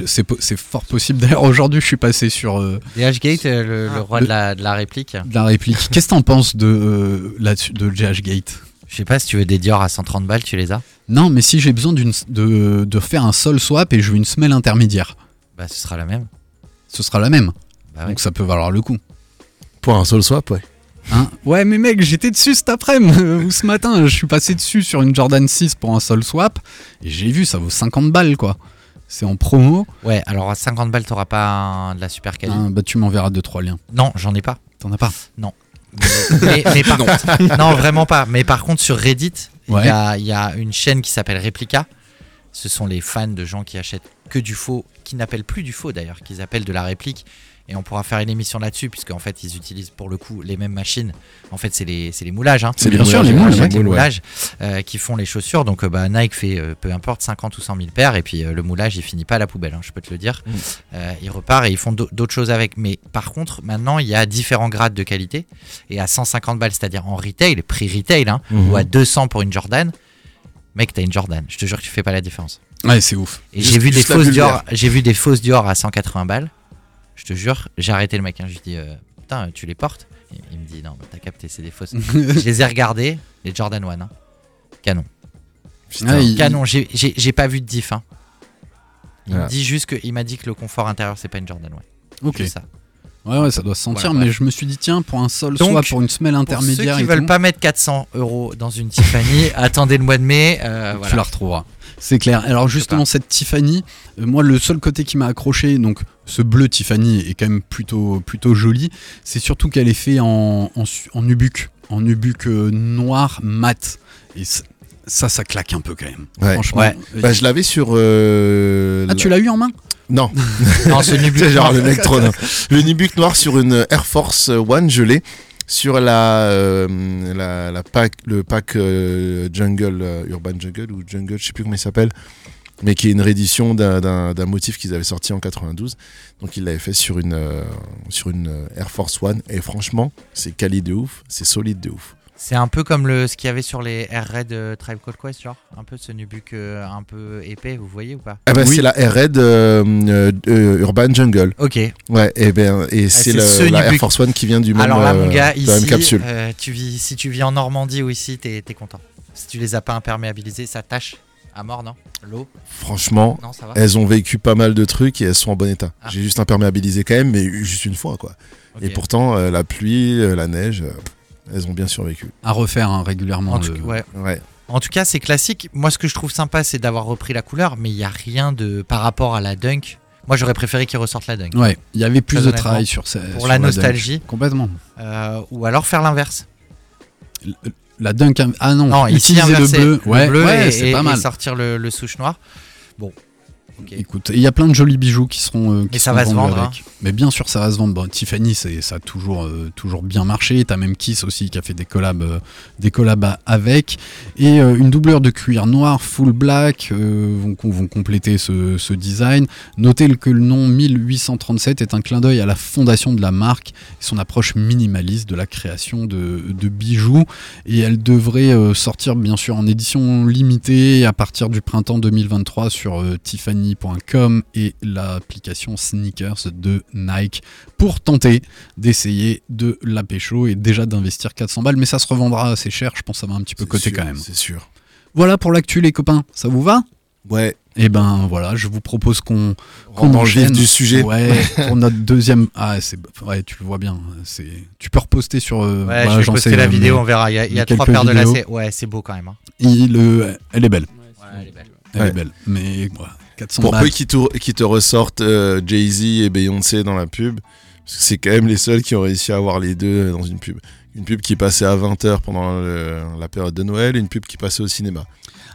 C'est fort possible. D'ailleurs aujourd'hui, je suis passé sur euh, DHgate, euh, le, le roi Le- de, la, de la réplique. de la réplique. Qu'est-ce que t'en penses de euh, là-dessus de GH Gate Je sais pas si tu veux des Dior à 130 balles, tu les as? Non, mais si j'ai besoin d'une de, de faire un sol swap et je veux une semelle intermédiaire, Bah, ce sera la même. ce sera la même. Bah ouais. Donc ça peut valoir le coup. Pour un sol swap, ouais. Hein? Ouais, mais mec, j'étais dessus cet après-midi euh, ou ce matin. Je suis passé dessus sur une Jordan 6 pour un sol swap et j'ai vu, ça vaut 50 balles quoi. C'est en promo. Ouais, alors à 50 balles, t'auras pas un- de la super qualité. Hein, bah, tu m'enverras 2-3 liens. Non, j'en ai pas. T'en as pas Mais, mais par contre, non, vraiment pas. Mais par contre, sur Reddit, il Ouais. y, a, il y a une chaîne qui s'appelle Replica. Ce sont les fans de gens qui achètent que du faux, qui n'appellent plus du faux d'ailleurs, qu'ils appellent de la réplique. Et on pourra faire une émission là-dessus, puisque en fait, ils utilisent pour le coup les mêmes machines. En fait, c'est les, les moulages. Hein. C'est Bien sûr, moulages, les ouais, ouais. les ouais. moulages euh, qui font les chaussures. Donc euh, bah, Nike fait euh, peu importe 50 ou 100 000 paires et puis le moulage il finit pas à la poubelle, hein, je peux te le dire. Mm. Euh, il repart et ils font d'au- d'autres choses avec. Mais par contre maintenant il y a différents grades de qualité et à 150 balles, c'est-à-dire en retail, prix retail, hein, Mhm. ou à 200 pour une Jordan. Mec, t'as une Jordan. Je te jure que tu fais pas la différence. Ouais, c'est ouf. Et j'ai vu des fausses Dior. J'ai vu des fausses Dior à 180 balles. Je te jure, j'ai arrêté le mec. Hein. Je lui dis, euh, putain, tu les portes Il me dit, non, t'as capté, c'est des fausses. je les ai regardées, les Jordan 1. hein. Canon. Ouais, il- Canon, j'ai- pas vu de diff. Hein. Il Voilà. me dit juste qu'il m'a dit que le confort intérieur c'est pas une Jordan. Ouais. Ok. C'est ça. Ouais, ouais, ça doit se sentir, Voilà, mais je me suis dit, tiens, pour un sol swap, pour une semelle Pour intermédiaire ceux qui et veulent tout, pas mettre 400 euros dans une Tiffany, attendez le mois de mai. euh, tu la retrouveras. C'est clair. Alors justement, cette Tiffany, euh, moi, le seul côté qui m'a accroché, donc ce bleu Tiffany est quand même plutôt, plutôt joli, c'est surtout qu'elle est faite en, en, su- en nubuck, en nubuck euh, noir mat. Et ça, ça claque un peu quand même. Ouais. Franchement. Ouais. Euh, Bah, je l'avais sur. euh, Ah, tu l'as eu en main? Non, c'est genre le Nectron. Le Nubuck noir sur une Air Force One, je l'ai. Sur la, euh, la, la pack, le pack euh, Jungle, euh, Urban Jungle ou Jungle, je sais plus comment il s'appelle, mais qui est une réédition d'un- d'un d'un motif qu'ils avaient sorti en 92. Donc il l'avait fait sur une, euh, sur une euh, Air Force One. Et franchement, c'est quali de ouf, c'est solide de ouf. C'est un peu comme le, ce qu'il y avait sur les Air Raid euh, Tribe Called Quest, genre un peu ce nubuck euh, un peu épais, vous voyez ou pas? Ah bah, Oui. C'est la R-Red euh, euh, euh, Urban Jungle. Ok. Ouais, et, ben, et c'est c'est le- ce la Air. Force One qui vient du même, Alors là, mon gars, ici, capsule. euh, tu vis, si tu vis en Normandie ou ici, t'es es content. Si tu les as pas imperméabilisés, ça tâche à mort, non? L'eau? Franchement, Non, ça va elles ont vécu pas mal de trucs et elles sont en bon état. Ah. J'ai juste imperméabilisé quand même, mais juste une fois, quoi. Et pourtant, euh, la pluie, euh, la neige, euh, elles ont bien survécu. À refaire hein, régulièrement. en, tout, le- ouais. Ouais. En tout cas, c'est classique. Moi, ce que je trouve sympa, c'est d'avoir repris la couleur, mais il y a rien de par rapport à la Dunk. Moi, j'aurais préféré qu'ils ressortent la Dunk. Ouais, il y avait plus de travail sur ça. Pour la nostalgie. Complètement. Euh, ou alors faire l'inverse. La Dunk. Ah non, Non, ici utiliser le bleu. Ouais, bleu ouais, et, c'est et- pas et mal. sortir le, le souche noir. Bon. Écoute, il y a plein de jolis bijoux qui seront. euh, qui Mais ça seront va se vendus vendre, hein. avec. Mais bien sûr, ça va se vendre. Bon, Tiffany, ça a toujours, euh, toujours bien marché. T'as même Kiss aussi qui a fait des collabs, euh, des collabs avec. Et euh, une doubleur de cuir noir, full black, vont, vont compléter ce, ce design. Notez que le nom 1837 est un clin d'œil à la fondation de la marque et son approche minimaliste de la création de, de bijoux. Et elle devrait sortir bien sûr en édition limitée à partir du printemps 2023 sur euh, tiffany.com et l'application Sneakers de Nike pour tenter d'essayer de la pécho et déjà d'investir 400 balles. Mais ça se revendra assez cher, je pense que ça va un petit peu sûr, quand même. C'est sûr. Voilà pour l'actu les copains, ça vous va? Ouais. Et ben voilà, je vous propose qu'on vif enchaîne. du sujet. Ouais, pour notre deuxième. Ah, c'est. Ouais, tu le vois bien. C'est. Tu peux reposter sur. euh, Ouais, voilà, je vais j'en poster sais, la euh, vidéo, mais on verra. Il y a, y trois paires de lacets. Ouais, c'est beau quand même. hein. il, euh, elle est belle. Ouais, elle est belle. Elle est belle. Mais voilà, 400 Pour balles. peu qu'ils te, ressortent euh, Jay-Z et Beyoncé dans la pub, parce que c'est quand même les seuls qui ont réussi à avoir les deux dans une pub. Une pub qui passait à 20h pendant le- la période de Noël et une pub qui passait au cinéma.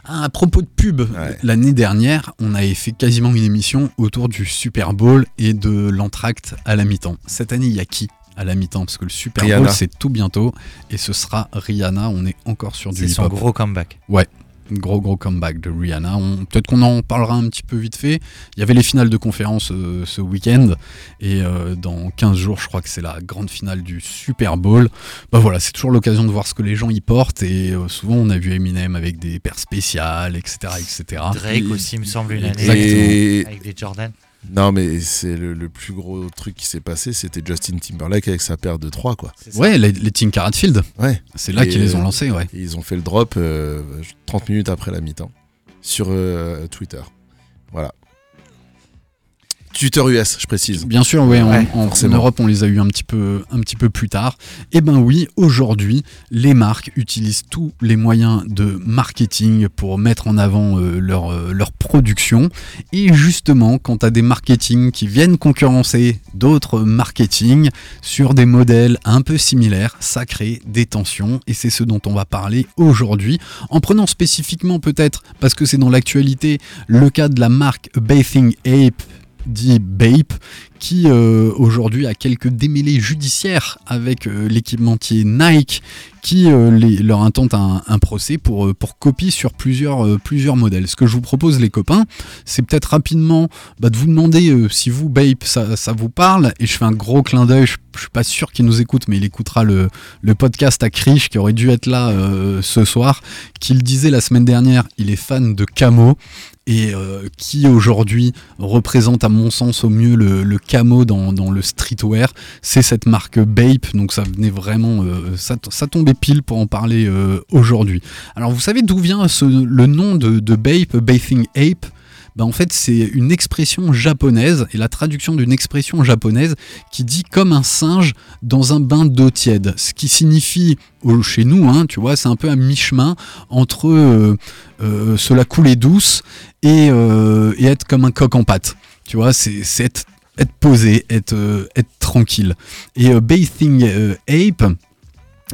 À propos de pub, Ouais. l'année dernière, on avait fait quasiment une émission autour du Super Bowl et de l'entracte à la mi-temps. Cette année, il y a qui à la mi-temps? Parce que le Super Rihanna. Bowl, c'est tout bientôt. Et ce sera Rihanna. On est encore sur du C'est son gros comeback. Gros gros comeback de Rihanna. On- Peut-être qu'on en parlera un petit peu vite fait. Il y avait les finales de conférence euh, ce week-end et euh, dans 15 jours, je crois que c'est la grande finale du Super Bowl. Bah voilà, c'est toujours l'occasion de voir ce que les gens y portent et euh, souvent on a vu Eminem avec des paires spéciales, etc., etc. Drake Et- aussi, il me semble, une année. Et Avec des Jordan. Non, mais c'est le, le plus gros truc qui s'est passé, c'était Justin Timberlake avec sa paire de 3 quoi. Ouais, les, les Tinker Hatfield, Ouais. c'est là qu'ils les ont lancés, ouais. Et ils ont fait le drop euh, 30 minutes après la mi-temps sur euh, Twitter. Voilà. Twitter US, je précise. Bien sûr, ouais, en- Ouais, en, en forcément. Europe, on les a eu un petit peu, un petit peu plus tard. Et ben oui, aujourd'hui, les marques utilisent tous les moyens de marketing pour mettre en avant euh, leur, euh, leur production. Et justement, quand tu as des marketing qui viennent concurrencer d'autres marketing sur des modèles un peu similaires, ça crée des tensions. Et c'est ce dont on va parler aujourd'hui, en prenant spécifiquement peut-être, parce que c'est dans l'actualité, le cas de la marque Bathing Ape dit Bape, qui euh, aujourd'hui a quelques démêlés judiciaires avec euh, l'équipementier Nike, qui euh, leur intente un, procès pour, euh, pour copie sur plusieurs, euh, plusieurs modèles. Ce que je vous propose, les copains, c'est peut-être rapidement bah, de vous demander si vous, Bape, ça, ça vous parle, et je fais un gros clin d'œil, je, je suis pas sûr qu'il nous écoute, mais il écoutera le, le podcast à Krish, qui aurait dû être là ce soir, qu'il disait la semaine dernière, il est fan de Camo, et euh, qui aujourd'hui représente à mon sens au mieux le, camo dans, le streetwear, c'est cette marque Bape, donc ça venait vraiment, euh, ça, tombait pile pour en parler euh, aujourd'hui. Alors vous savez d'où vient le nom de, de Bape, Bathing Ape? Bah en fait, c'est une expression japonaise, et la traduction d'une expression japonaise qui dit comme un singe dans un bain d'eau tiède. Ce qui signifie, chez nous, hein, tu vois, c'est un peu à mi-chemin entre euh, euh, se la couler douce et, euh, et être comme un coq en pâte. Tu vois, c'est c'est être, être posé, être, euh, être tranquille. Et euh, Bathing euh, Ape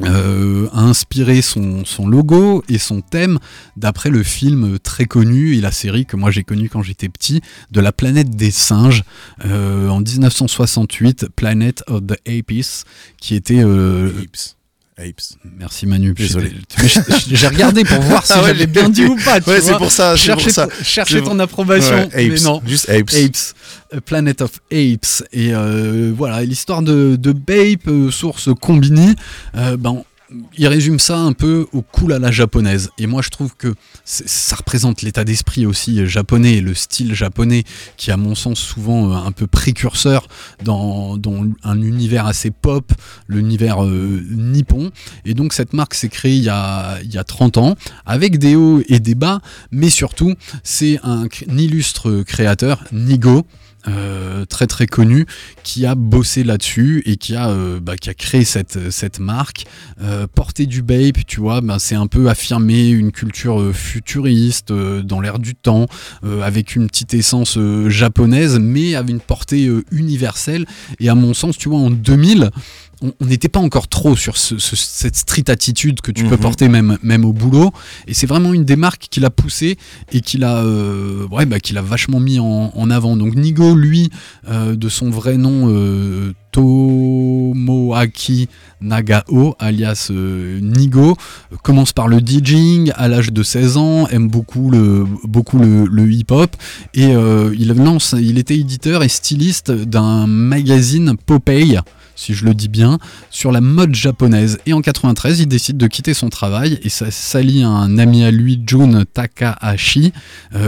euh, a inspiré son, logo et son thème d'après le film très connu et la série que moi j'ai connue quand j'étais petit de la planète des singes euh, en 1968, Planet of the Apes, qui était euh, Apes. Apes. Merci Manu. Désolé. J'ai- regardé pour voir si Ah ouais, j'avais bien dit ou pas. tu Ouais, c'est pour ça. Chercher, ça. ton- chercher approbation. Ouais, mais apes. non. Juste Apes. Apes, A Planet of Apes. Et euh, voilà, l'histoire de, de Bape, euh, source Combini, euh, ben, il résume ça un peu au cool à la japonaise. Et moi, je trouve que ça représente l'état d'esprit aussi japonais, le style japonais, qui à mon sens souvent euh, un peu précurseur dans, un univers assez pop, l'univers euh, nippon. Et donc, cette marque s'est créée il y, a, il y a 30 ans, avec des hauts et des bas, mais surtout, c'est un illustre créateur, Nigo. Euh, très très connu qui a bossé là-dessus et qui a, euh, bah, qui a créé cette, cette marque euh, porter du Bape, tu vois, ben, c'est un peu affirmer une culture euh, futuriste dans l'air du temps, avec une petite essence japonaise, mais avec une portée universelle. Et à mon sens, tu vois, en 2000, on n'était pas encore trop sur ce- ce- cette street attitude que tu peux Mhm. porter même, même au boulot. Et c'est vraiment une des marques qui l'a poussé et qui l'a euh, ouais, bah, qui l'a vachement mis en, en avant. Donc Nigo, lui, euh, de son vrai nom, euh, Tomoaki Nagao, alias euh, Nigo, euh, commence par le DJing à l'âge de 16 ans, aime beaucoup le, beaucoup le, hip-hop et euh, il lance, il était éditeur et styliste d'un magazine Popeye si je le dis bien, sur la mode japonaise. Et en 93, il décide de quitter son travail et ça s'allie à un ami à lui, Jun Takahashi,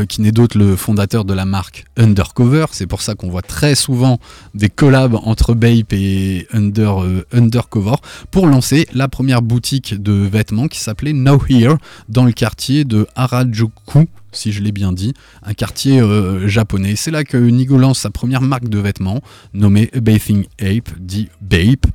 qui n'est d'autre le fondateur de la marque Undercover. C'est pour ça qu'on voit très souvent des collabs entre Et euh, Undercover pour lancer la première boutique de vêtements qui s'appelait Now Here dans le quartier de Harajuku si je l'ai bien dit, un quartier euh, japonais. C'est là que Nigo lance sa première marque de vêtements, nommée Bathing Ape, dit Bape,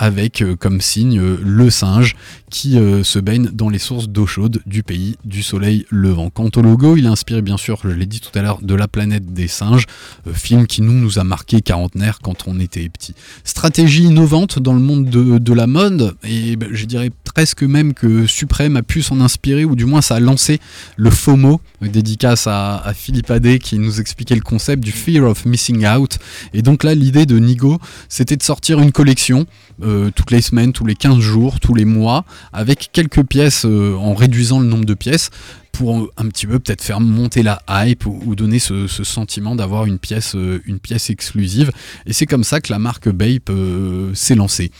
avec euh, comme signe euh, le singe qui euh, se baigne dans les sources d'eau chaude du pays du soleil levant. Quant au logo, il est inspiré bien sûr, je l'ai dit tout à l'heure, de La planète des singes, film qui nous, nous a marqué quarantenaire quand on était petit. Stratégie innovante dans le monde de, la mode, et ben, je dirais presque même que Suprême a pu s'en inspirer, ou du moins ça a lancé le FOMO, dédicace à, à Philippe Adé qui nous expliquait le concept du Fear of Missing Out. Et donc là, l'idée de Nigo, c'était de sortir une collection euh, toutes les semaines, tous les 15 jours, tous les mois, avec quelques pièces euh, en réduisant le nombre de pièces pour euh, un petit peu peut-être faire monter la hype ou, donner ce, sentiment d'avoir une pièce, une pièce exclusive. Et c'est comme ça que la marque Bape s'est lancée.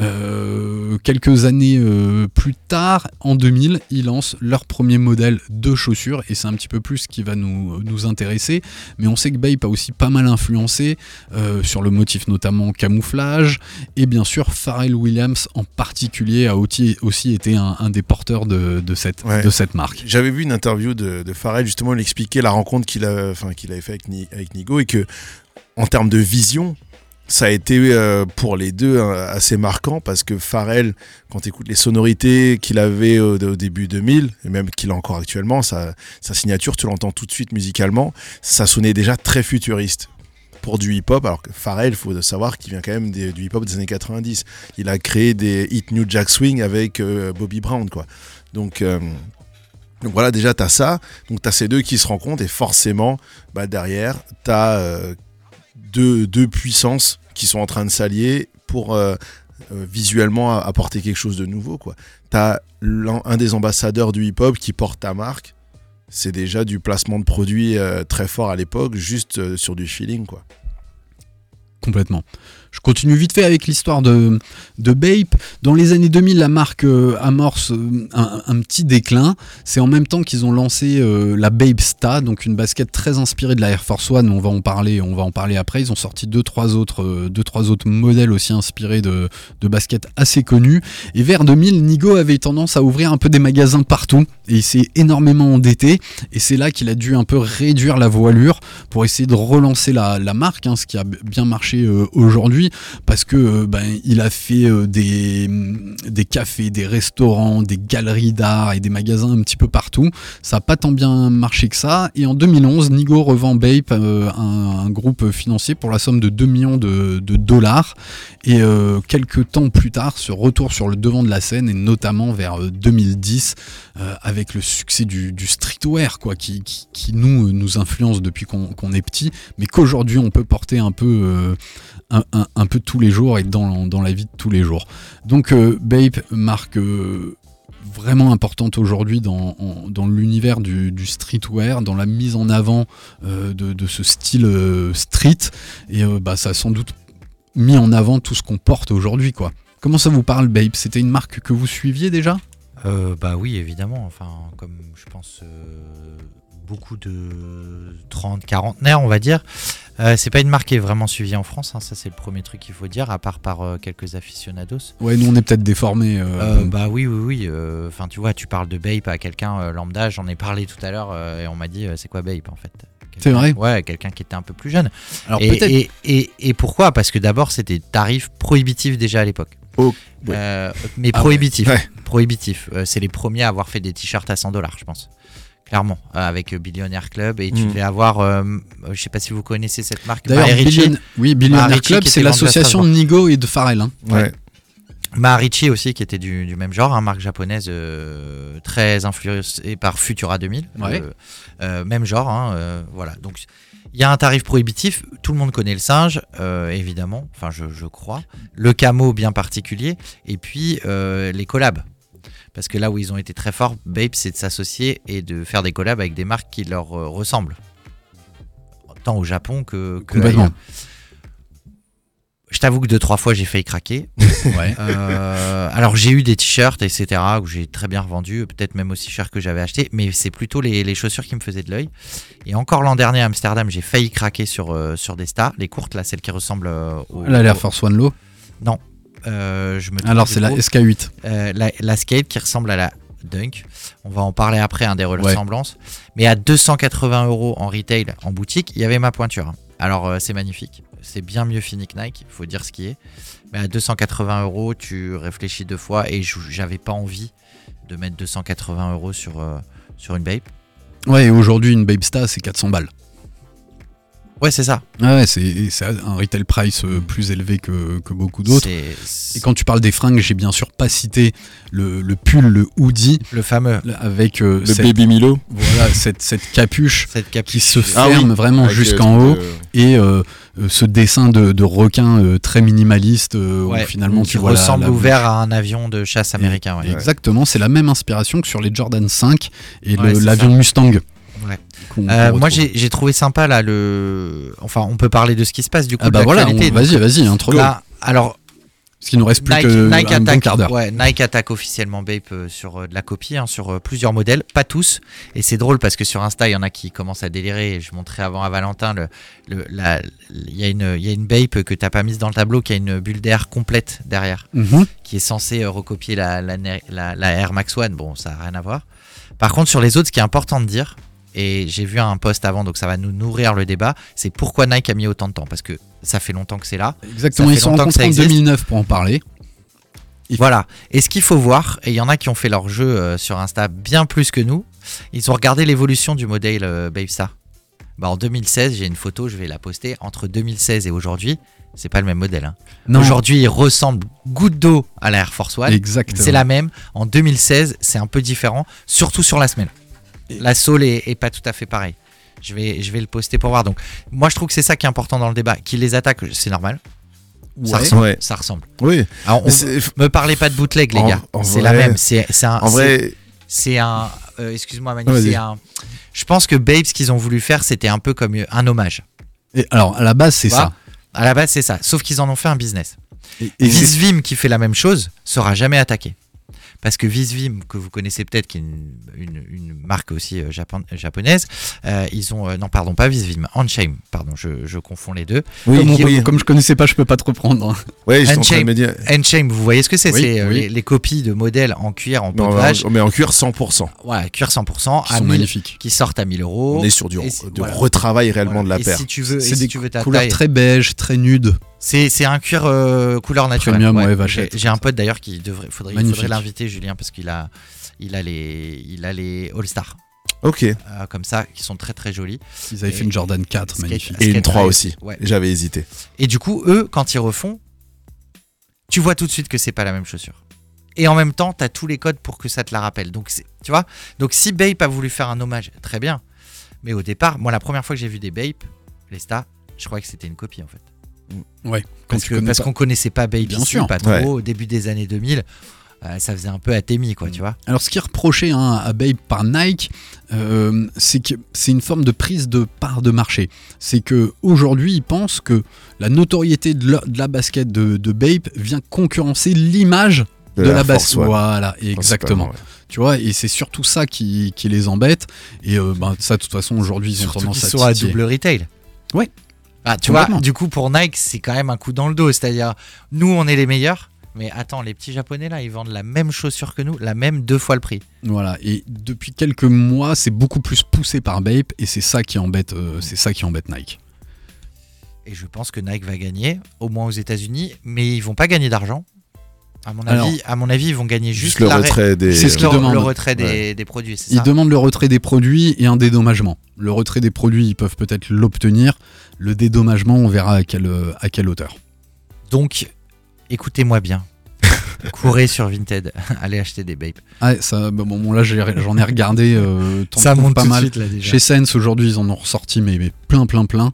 Euh, quelques années euh, plus tard, en 2000, ils lancent leur premier modèle de chaussures et c'est un petit peu plus ce qui va nous, nous intéresser. Mais on sait que Bape a aussi pas mal influencé euh, sur le motif notamment camouflage et bien sûr Pharrell Williams en particulier a aussi, aussi été un, un des porteurs de, de cette, Ouais. de cette marque. J'avais vu une interview de, de Pharrell, justement, il expliquait la rencontre qu'il a, enfin, qu'il avait fait avec, Ni- avec Nigo et que, en termes de vision, ça a été euh, pour les deux euh, assez marquant parce que Pharrell, quand tu écoutes les sonorités qu'il avait au, au début 2000, et même qu'il a encore actuellement, sa, signature, tu l'entends tout de suite musicalement, ça sonnait déjà très futuriste pour du hip-hop, alors que Pharrell, il faut savoir qu'il vient quand même du hip-hop des années 90. Il a créé des hit New Jack Swing avec euh, Bobby Brown, quoi. Donc, euh, voilà, déjà, tu as ça. Donc tu as ces deux qui se rencontrent et forcément, bah, derrière, tu as deux, deux puissances qui sont en train de s'allier pour euh, euh, visuellement apporter quelque chose de nouveau. Tu as un des ambassadeurs du hip-hop qui porte ta marque. C'est déjà du placement de produits euh, très fort à l'époque, juste sur du feeling. Complètement. Je continue vite fait avec l'histoire de, de Bape. Dans les années 2000, la marque euh, amorce euh, un, petit déclin. C'est en même temps qu'ils ont lancé euh, la Bape Sta, donc une basket très inspirée de la Air Force One. On va en parler, on va en parler après. Ils ont sorti deux trois autres, deux trois autres modèles aussi inspirés de, de baskets assez connus. Et vers 2000, Nigo avait tendance à ouvrir un peu des magasins partout et il s'est énormément endetté. Et c'est là qu'il a dû un peu réduire la voilure pour essayer de relancer la, la marque, hein, ce qui a bien marché euh, parce que euh, ben, il a fait euh, des, des cafés, des restaurants, des galeries d'art et des magasins un petit peu partout. Ça n'a pas tant bien marché que ça. Et en 2011, Nigo revend Bape, euh, un, groupe financier, pour la somme de 2 millions de, dollars. Et quelques temps plus tard, se retourne sur le devant de la scène, et notamment vers euh, 2010, euh, avec le succès du, streetwear, quoi, qui, nous, nous influence depuis qu'on est petit, mais qu'aujourd'hui on peut porter un peu, un, un- un peu tous les jours et dans, la vie de tous les jours. Donc euh, Bape marque euh, vraiment importante aujourd'hui dans, l'univers du, streetwear, dans la mise en avant euh, de, ce style euh, street, et bah, ça a sans doute mis en avant tout ce qu'on porte aujourd'hui, quoi. Comment ça vous parle, Bape C'était une marque que vous suiviez déjà? Bah oui, évidemment. Enfin, comme je pense beaucoup de 30, 40 on va dire. Euh, c'est pas une marque qui est vraiment suivie en France, hein, ça c'est le premier truc qu'il faut dire, à part par euh, quelques aficionados. Ouais, nous on est peut-être déformés. euh, bah oui, oui, oui. Enfin, tu vois, tu parles de Bape à quelqu'un lambda, j'en ai parlé tout à l'heure et on m'a dit c'est quoi Bape en fait? C'est vrai? Ouais, quelqu'un qui était un peu plus jeune. Alors et, peut-être. et, et- et pourquoi? Parce que d'abord c'était tarif prohibitif déjà à l'époque. Oh, ouais. Mais Ah prohibitif. Ouais. Prohibitif. C'est les premiers à avoir fait des t-shirts à 100 dollars, je pense. Clairement, euh, avec Billionaire Club. Et tu Mm. devais avoir, euh, euh, je sais pas si vous connaissez cette marque. Billion... oui, Billionaire Maharishi Club, c'est l'association de Nigo et de Pharrell. hein. Ouais. Maharishi aussi, qui était du, du même genre, hein, marque japonaise euh, très influencée par Futura 2000. Ouais. Euh, euh, même genre, hein, euh, voilà. Donc il y a un tarif prohibitif. Tout le monde connaît le singe, euh, évidemment. Enfin, je, je crois. Le camo bien particulier. Et puis euh, les collabs. Parce que là où ils ont été très forts, Bape, c'est de s'associer et de faire des collabs avec des marques qui leur euh, ressemblent. Tant au Japon que, que Complètement. Je t'avoue que deux, trois fois, j'ai failli craquer. Ouais. Euh, alors j'ai eu des t-shirts, etc., que j'ai très bien revendus, peut-être même aussi cher que j'avais acheté, mais c'est plutôt les, les chaussures qui me faisaient de l'œil. Et encore l'an dernier à Amsterdam, j'ai failli craquer sur, euh, sur des stars, les courtes, là, celles qui ressemblent au... Là, l'Air Force One Low. euh, je me trompe Alors, c'est la gros. SK8. Euh, la, la skate qui ressemble à la Dunk. On va en parler après, hein, des ressemblances. Mais à 280 euros en retail, en boutique, il y avait ma pointure. Alors euh, c'est magnifique. C'est bien mieux fini que Nike, il faut dire ce qui est. Mais à 280 euros, tu réfléchis deux fois et j'avais pas envie de mettre 280 euros sur, euh, sur une Bape. Ouais, et aujourd'hui, une Babe Star, c'est 400 balles. Ouais, c'est ça. Ah Ouais, c'est c'est un retail price euh, plus élevé que, que beaucoup d'autres. C'est- Et quand tu parles des fringues, j'ai bien sûr pas cité le, le pull, le hoodie, Le fameux, avec euh, Le cette, Baby Milo. voilà, cette, cette capuche cette qui se Ah oui, ferme vraiment Avec, jusqu'en haut. Et euh, ce dessin de, de requin euh, très minimaliste euh, Ouais, où finalement qui tu vois ressemble la, ouvert à un avion de chasse américain. ouais. Exactement, c'est la même inspiration que sur les Jordan 5 et l'avion ça. Mustang. Ouais. Euh, moi j'ai trouvé sympa là le. Enfin, on peut parler de ce qui se passe du coup. Ah bah voilà, vas-y, vas-y, introduis. Là, alors Parce qu'il nous reste plus Nike, que Nike un bon attaque, quart d'heure. ouais, Nike attaque officiellement Bape euh, sur euh, de la copie, hein, sur plusieurs modèles, pas tous. Et c'est drôle parce que sur Insta, il y en a qui commencent à délirer. Je montrais avant à Valentin, le, le- il y, a une- il y a une Bape que t'as pas mise dans le tableau, qui a une bulle d'air complète derrière, Mhm. qui est censée recopier la, la, la- la Air Max One. Bon, ça n'a rien à voir. Par contre, sur les autres, ce qui est important de dire, et j'ai vu un post avant, donc ça va nous nourrir le débat, c'est pourquoi Nike a mis autant de temps. Parce que ça fait longtemps que c'est là. Exactement, Ça ils sont rencontrés en existe. 2009 pour en parler. Il- Voilà. Et ce qu'il faut voir, et il y en a qui ont fait leur jeu euh, sur Insta bien plus que nous, ils ont regardé l'évolution du modèle euh, Babestar. Bah, en 2016, j'ai une photo, je vais la poster. Entre 2016 et aujourd'hui, c'est pas le même modèle. hein. Aujourd'hui, il ressemble goutte d'eau à la Air Force One. exactement. C'est la même. En 2016, c'est un peu différent, surtout sur la semelle. La sole est, est pas tout à fait pareil. Je vais, je vais le poster pour voir. Donc, moi, je trouve que c'est ça qui est important dans le débat. Qu'ils les attaquent, c'est normal. Ça, ressemble, Ouais. ça ressemble. Oui. Alors, on- me parlez pas de bootleg, les En- gars. C'est la même. C'est un. En vrai, c'est un. euh, Excuse-moi, Manu. C'est un. Je pense que Babes, ce qu'ils ont voulu faire, c'était un peu comme un hommage. Et alors, à la base, c'est ça. À la base, c'est ça. Sauf qu'ils en ont fait un business. Et, et c'est- Visvim, qui fait la même chose, sera jamais attaqué. Parce que Visvim, que vous connaissez peut-être, qui est une, une- une marque aussi euh, japon- japonaise, euh, ils ont. euh, non, pardon, pas Visvim, Unshame. Pardon, je, je confonds les deux. oui, comme, on- oui. comme je connaissais pas, je peux pas te reprendre. Ouais, je suis en train de Unchained. me dire. Unshame, vous voyez ce que c'est Oui, C'est oui. les, les copies de modèles en cuir, en peau de mais vache. en- mais en cuir 100%. Voilà, cuir 100%, Qui à sont 1000, magnifiques. qui sortent à 1000 euros. On est sur du si- voilà. retravail réellement Voilà. de la Et paire. si tu veux, C'est si des tu veux ta couleurs taille, très beige, très nudes. C'est un cuir euh, couleur naturelle. Premium, ouais, J'ai un pote d'ailleurs qui devrait, faudrait, l'inviter Julien parce qu'il a, il a les, il a les All Star Ok. Et comme ça qui sont très très jolis. Ils avaient Et- fait une Jordan 4, Skate- magnifique. une Skate 3 Drive. aussi. Ouais. J'avais hésité. Et du coup, eux, quand ils refont, tu vois tout de suite que c'est pas la même chaussure. Et en même temps, tu as tous les codes pour que ça te la rappelle. Donc, tu vois? Donc, si Bape a voulu faire un hommage, très bien. Mais au départ, moi, la première fois que j'ai vu des Bape, les stars, je croyais que c'était une copie en fait. Ouais, Parce qu'on connaissait pas sûr. pas trop, Ouais. au début des années 2000. euh, ça faisait un peu atémie, quoi, Mm. tu vois. Alors, ce qui est reproché hein, à Babe par Nike, euh, c'est que c'est une forme de prise de part de marché. C'est que aujourd'hui, ils pensent que la notoriété de la, de la basket de, de Babe vient concurrencer l'image de, la Air basket. Voilà, exactement. ouais. Tu vois, et c'est surtout ça qui, qui les embête. Et euh, ben, ça, de toute façon, aujourd'hui, ils ont Surtout tendance qu'ils à sont à double retail. Ouais. Ah, tu vois, du coup, pour Nike, c'est quand même un coup dans le dos. C'est-à-dire, nous, on est les meilleurs. Mais attends, les petits japonais là, ils vendent la même chaussure que nous, la même deux fois le prix. Voilà, et depuis quelques mois, c'est beaucoup plus poussé par Bape, et c'est ça qui embête, euh, c'est ça qui embête Nike. Et je pense que Nike va gagner, au moins aux États-Unis, mais ils vont pas gagner d'argent. À mon Alors, avis, à mon avis, ils vont gagner juste, Juste le l'arrêt- retrait des. C'est ce qu'ils demandent. le retrait des, Ouais. des produits, c'est Ils ça demandent le retrait des produits et un dédommagement. Le retrait des produits, ils peuvent peut-être l'obtenir. Le dédommagement, on verra à quelle, à quelle hauteur. Donc, écoutez-moi bien. Courez sur Vinted, allez acheter des Bape. Ah, ça, bah, bon, bon, là, j'en ai regardé. euh, Ça monte pas mal. suite là déjà. Chez Sense, aujourd'hui, ils en ont ressorti, mais, mais plein, plein, plein.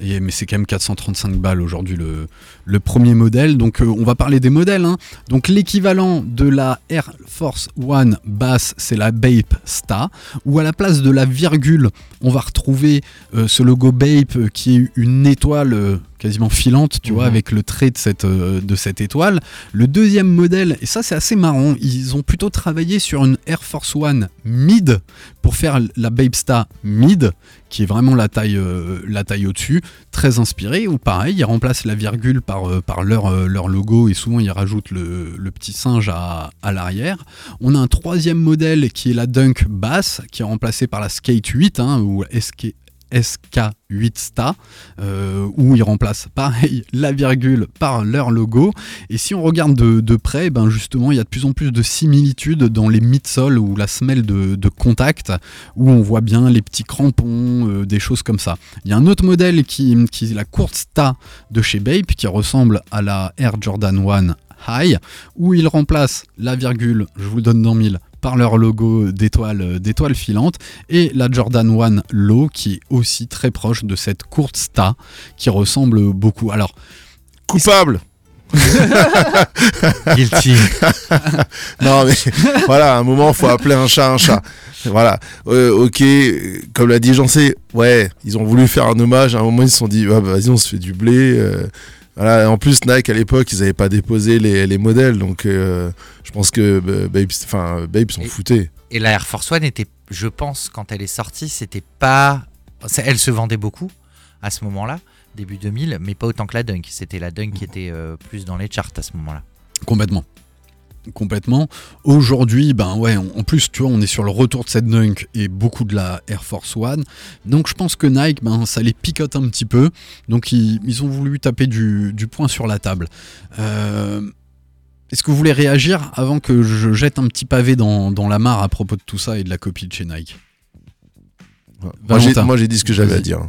Et, mais c'est quand même 435 balles aujourd'hui le, le premier modèle. Donc euh, on va parler des modèles. hein. Donc l'équivalent de la Air Force One basse, c'est la Bape Sta. Où à la place de la virgule, on va retrouver euh, ce logo Bape euh, qui est une étoile euh, quasiment filante, tu vois, Mhm. avec le trait de cette, euh, de cette étoile. Le deuxième modèle, et ça c'est assez marrant, ils ont plutôt travaillé sur une Air Force One mid pour faire la Babe Sta mid, qui est vraiment la taille, euh, taille au-dessus, très inspiré, ou pareil, ils remplacent la virgule par, euh, par leur, euh, leur logo et souvent ils rajoutent le, petit singe à, l'arrière. On a un troisième modèle qui est la Dunk basse, qui est remplacée par la Skate 8, hein, ou SK, SK8 Sta, euh, où ils remplacent pareil la virgule par leur logo. Et si on regarde de, de près, ben justement, il y a de plus en plus de similitudes dans les midsoles ou la semelle de, contact, où on voit bien les petits crampons, euh, des choses comme ça. Il y a un autre modèle qui, qui est la courte Sta de chez Bape, qui ressemble à la Air Jordan 1 High, où ils remplacent la virgule, je vous le donne dans mille, par leur logo d'étoile d'étoile filante et la Jordan 1 Low qui est aussi très proche de cette courte Sta qui ressemble beaucoup. Alors Coupable Guilty. Non, mais voilà, à un moment, faut appeler un chat un chat. Voilà. Euh, ok, euh, comme l'a dit Jancé, ouais, ils ont voulu faire un hommage. À un moment, ils se sont dit, ah, bah, vas-y, on se fait du blé. euh, voilà. En plus, Nike, à l'époque, ils n'avaient pas déposé les, les modèles. Donc, euh, je pense que euh, Babe, enfin, Babe s'en Et- foutait. Et la Air Force One était, je pense, quand elle est sortie, c'était pas. Elle se vendait beaucoup à ce moment-là, début 2000, mais pas autant que la Dunk. C'était la Dunk qui était euh, plus dans les charts à ce moment-là. Complètement. Complètement. Aujourd'hui, ben ouais, on- en plus, tu vois, on est sur le retour de cette dunk et beaucoup de la Air Force One. Donc je pense que Nike, ben, ça les picote un petit peu. Donc ils, ils ont voulu taper du, du poing sur la table. Euh, Est-ce que vous voulez réagir avant que je jette un petit pavé dans, dans la mare à propos de tout ça et de la copie de chez Nike? Moi, j'ai- Valentin, moi, j'ai dit ce que j'avais à dire.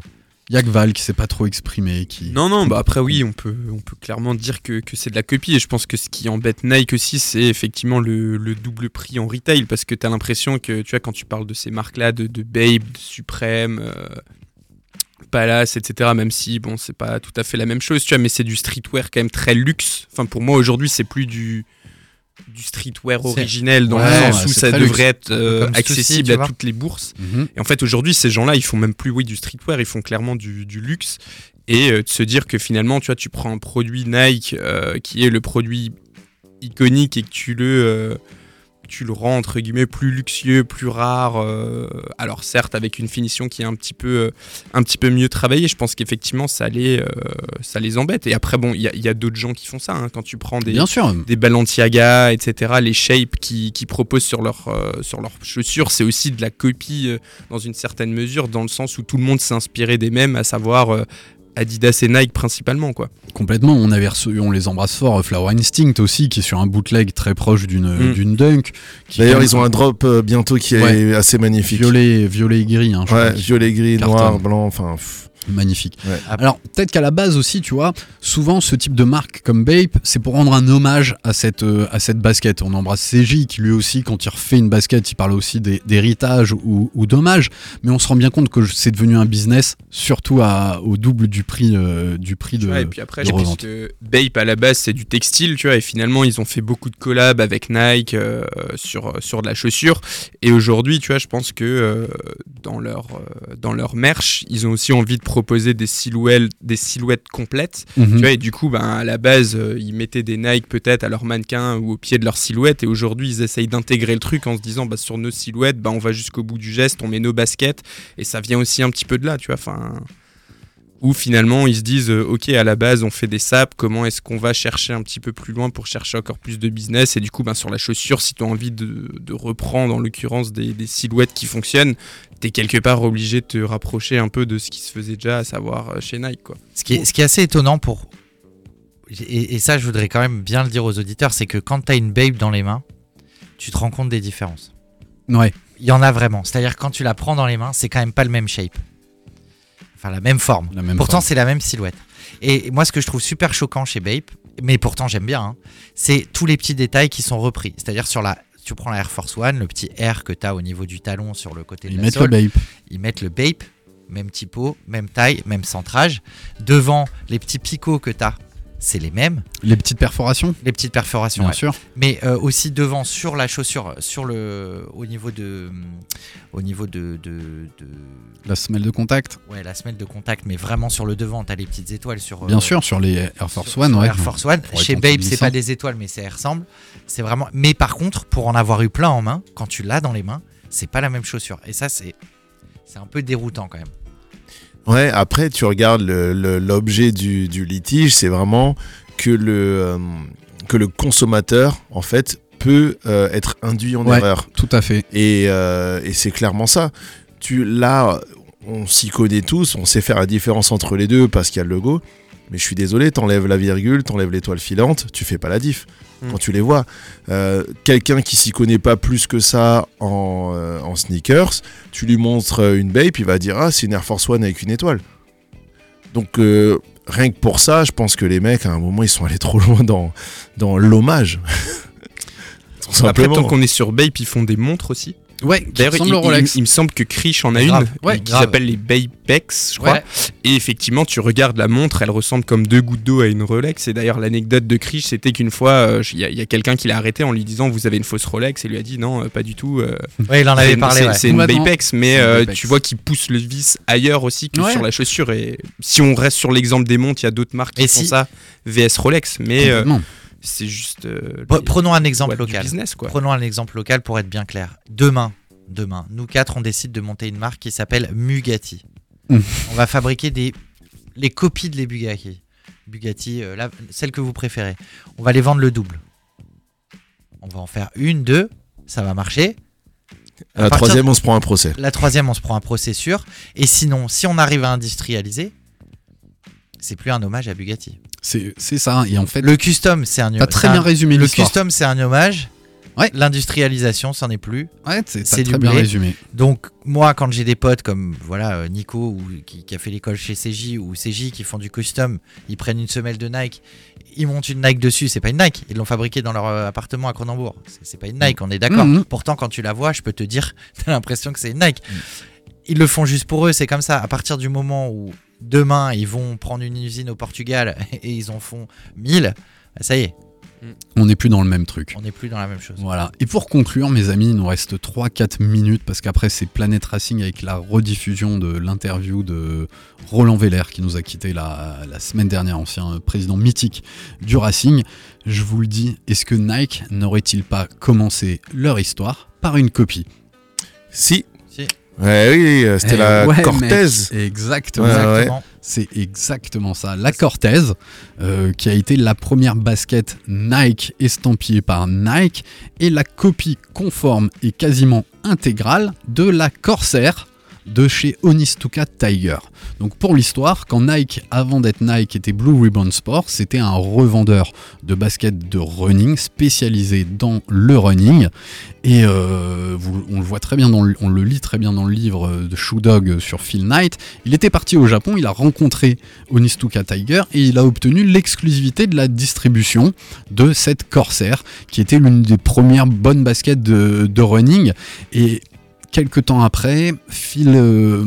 Il y a que Val qui s'est pas trop exprimé. Qui... Non, non, bah après oui, on peut, on peut clairement dire que, que c'est de la copie. Et je pense que ce qui embête Nike aussi, c'est effectivement le, le double prix en retail. Parce que tu as l'impression que, tu vois, quand tu parles de ces marques-là, de, de Babe, de Supreme, euh, Palace, etc., même si, bon, c'est pas tout à fait la même chose, tu vois, mais c'est du streetwear quand même très luxe. Enfin, pour moi, aujourd'hui, c'est plus du du streetwear originel dans Ouais, le sens ouais, où ça devrait être euh, accessible à toutes les bourses. Mhm. Et en fait, aujourd'hui, ces gens-là, ils font même plus oui, du streetwear, ils font clairement du, du luxe. Et euh, de se dire que finalement, tu vois, tu prends un produit Nike euh, qui est le produit iconique et que tu le, tu le rends entre guillemets plus luxueux, plus rare. euh, alors certes, avec une finition qui est un petit peu, euh, un petit peu mieux travaillée, je pense qu'effectivement, ça les, euh, ça les embête. Et après, bon, il y a, d'autres gens qui font ça. hein. quand tu prends des, Bien sûr. des Balenciaga, etc., les shapes qui, qui proposent sur leurs sur leurs chaussures, c'est aussi de la copie dans une certaine mesure, dans le sens où tout le monde s'est inspiré des mêmes, à savoir Adidas et Nike principalement, quoi. Complètement, on avait reçu, on les embrasse fort, euh, Flower Instinct aussi, qui est sur un bootleg très proche d'une Mm. d'une dunk. qui D'ailleurs, est ils ont un drop euh, bientôt qui est Ouais. assez magnifique. violet, violet et gris. Hein, je Ouais, crois. violet, gris, Carton. noir, blanc, enfin. pff. Magnifique. Ouais. Alors peut-être qu'à la base aussi, tu vois, souvent ce type de marque comme Bape, c'est pour rendre un hommage à cette, euh, à cette basket. On embrasse CJ qui lui aussi, quand il refait une basket, il parle aussi d'héritage ou, ou d'hommage. Mais on se rend bien compte que c'est devenu un business, surtout à, au double du prix, euh, du prix de, Ouais, et puis après, de je pense revente. que Bape à la base c'est du textile, tu vois, et finalement ils ont fait beaucoup de collabs avec Nike euh, sur, sur de la chaussure. Et aujourd'hui, tu vois, je pense que euh, dans, leur, euh, dans leur merch, ils ont aussi envie de proposer des silhouettes, des silhouettes complètes. Mhm. Tu vois, et du coup, ben, à la base, euh, ils mettaient des Nike peut-être à leur mannequin ou au pied de leur silhouette. Et aujourd'hui, ils essayent d'intégrer le truc en se disant, bah, sur nos silhouettes, bah, on va jusqu'au bout du geste, on met nos baskets. Et ça vient aussi un petit peu de là, tu vois. Enfin, où finalement, ils se disent, euh, ok, à la base, on fait des saps. Comment est-ce qu'on va chercher un petit peu plus loin pour chercher encore plus de business? Et du coup, ben, sur la chaussure, si tu as envie de, de reprendre, en l'occurrence, des, des silhouettes qui fonctionnent, tu es quelque part obligé de te rapprocher un peu de ce qui se faisait déjà, à savoir euh, chez Nike, quoi. Ce qui, est, ce qui est assez étonnant pour. Et, et ça, je voudrais quand même bien le dire aux auditeurs, c'est que quand tu as une babe dans les mains, tu te rends compte des différences. Ouais. Il y en a vraiment. C'est-à-dire, quand tu la prends dans les mains, c'est quand même pas le même shape. Enfin, la même forme. La même pourtant, c'est la même silhouette. Et moi, ce que je trouve super choquant chez Bape, mais pourtant j'aime bien, hein, c'est tous les petits détails qui sont repris. C'est-à-dire, sur la. Tu prends la Air Force One, le petit R que tu as au niveau du talon sur le côté de Ils la mettent le Bape. ils mettent le Bape, même typo, même taille, même centrage. Devant, les petits picots que tu as, c'est les mêmes. Les petites perforations, Les petites perforations, bien ouais. sûr. mais euh, aussi devant sur la chaussure, sur le, au niveau de, au niveau de, de, de- La semelle de contact, ouais, la semelle de contact, mais vraiment sur le devant, t'as les petites étoiles sur. euh, bien sûr, sur les Air Force sur- One. sur ouais. Air Force One. Chez Babe, c'est pas des étoiles, mais ça ressemble. C'est vraiment. Mais par contre, pour en avoir eu plein en main, quand tu l'as dans les mains, c'est pas la même chaussure. Et ça, c'est, c'est un peu déroutant quand même. Ouais, après, tu regardes l'objet du, du litige, c'est vraiment que le, euh, que le consommateur, en fait, peut euh, être induit en Ouais. erreur. Tout à fait. Et, euh, et c'est clairement ça. Tu, là, on s'y connaît tous, on sait faire la différence entre les deux parce qu'il y a le logo. Mais je suis désolé, t'enlèves la virgule, t'enlèves l'étoile filante, tu fais pas la diff Mm. quand tu les vois. Euh, Quelqu'un qui s'y connaît pas plus que ça en, euh, en sneakers, tu lui montres euh, une Bape, il va dire Ah, c'est une Air Force One avec une étoile. Donc, euh, rien que pour ça, je pense que les mecs, à un moment, ils sont allés trop loin dans, dans l'hommage. Après, tant qu'on est sur Bape, ils font des montres aussi. Ouais, qui D'ailleurs, il, ressemble au il- Rolex. il me semble que Krish en a Grave. une, Ouais, qui grave. s'appelle les Bapex, je crois. Ouais. Et effectivement, tu regardes la montre, elle ressemble comme deux gouttes d'eau à une Rolex. Et d'ailleurs, l'anecdote de Krish, c'était qu'une fois, euh, il y a, il y a quelqu'un qui l'a arrêté en lui disant Vous avez une fausse Rolex Et lui a dit Non, euh, pas du tout. euh, Ouais, il en avait parlé. c'est- ouais. C'est une. Bapex, mais euh, tu vois qu'il pousse le vis ailleurs aussi que Ouais. sur la chaussure. Et si on reste sur l'exemple des montres, il y a d'autres marques qui Et font si- ça, VS Rolex. Mais euh. C'est juste. euh, Prenons un exemple ouais, local. business, quoi. Prenons un exemple local pour être bien clair. Demain, demain, nous quatre, on décide de monter une marque qui s'appelle Mugatti. Mm. On va fabriquer des les copies de les Bugatti. Bugatti, euh, la- celle que vous préférez. On va les vendre le double. On va en faire une, deux, ça va marcher. À la troisième, on se prend un procès. La troisième, on se prend un procès sûr. Et sinon, si on arrive à industrialiser, c'est plus un hommage à Bugatti. C'est ça. Et en fait, Le custom, c'est un t'as très bien résumé Le custom, c'est un hommage. Ouais. L'industrialisation, c'en est plus. Ouais, c'est très bien blé. résumé. Donc moi, quand j'ai des potes comme voilà euh, Nico ou, qui, qui a fait l'école chez CJ ou CJ qui font du custom, ils prennent une semelle de Nike, ils montent une Nike dessus. C'est pas une Nike. Ils l'ont fabriquée dans leur euh, appartement à Cronenbourg. C'est- pas une Nike. On est d'accord. Mhm. Pourtant, quand tu la vois, je peux te dire, t'as l'impression que c'est une Nike. Ils le font juste pour eux. C'est comme ça. À partir du moment où demain ils vont prendre une usine au Portugal et ils en font 1000, bah, ça y est, On n'est plus dans le même truc. on n'est plus dans la même chose. Voilà. Et pour conclure, mes amis, il nous reste 3-4 minutes parce qu'après c'est Planet Racing avec la rediffusion de l'interview de Roland Veller qui nous a quitté la, la semaine dernière, ancien président mythique du Racing. Je vous le dis, est-ce que Nike n'aurait-il pas commencé leur histoire par une copie? Si. Ouais, oui, euh, c'était Eh la ouais, Cortez. mec, Exactement. Ouais, ouais. Exactement. C'est exactement ça. La Cortez, euh, qui a été la première basket Nike estampillée par Nike, et la copie conforme et quasiment intégrale de la Corsair, de chez Onistuka Tiger. Donc pour l'histoire, quand Nike, avant d'être Nike, était Blue Ribbon Sport, c'était un revendeur de baskets de running spécialisé dans le running. Et euh, on le voit très bien, dans le, lit très bien dans le livre de Shoe Dog sur Phil Knight. Il était parti au Japon, il a rencontré Onistuka Tiger et il a obtenu l'exclusivité de la distribution de cette Corsair, qui était l'une des premières bonnes baskets de, de running. Et quelques temps après, Phil, euh,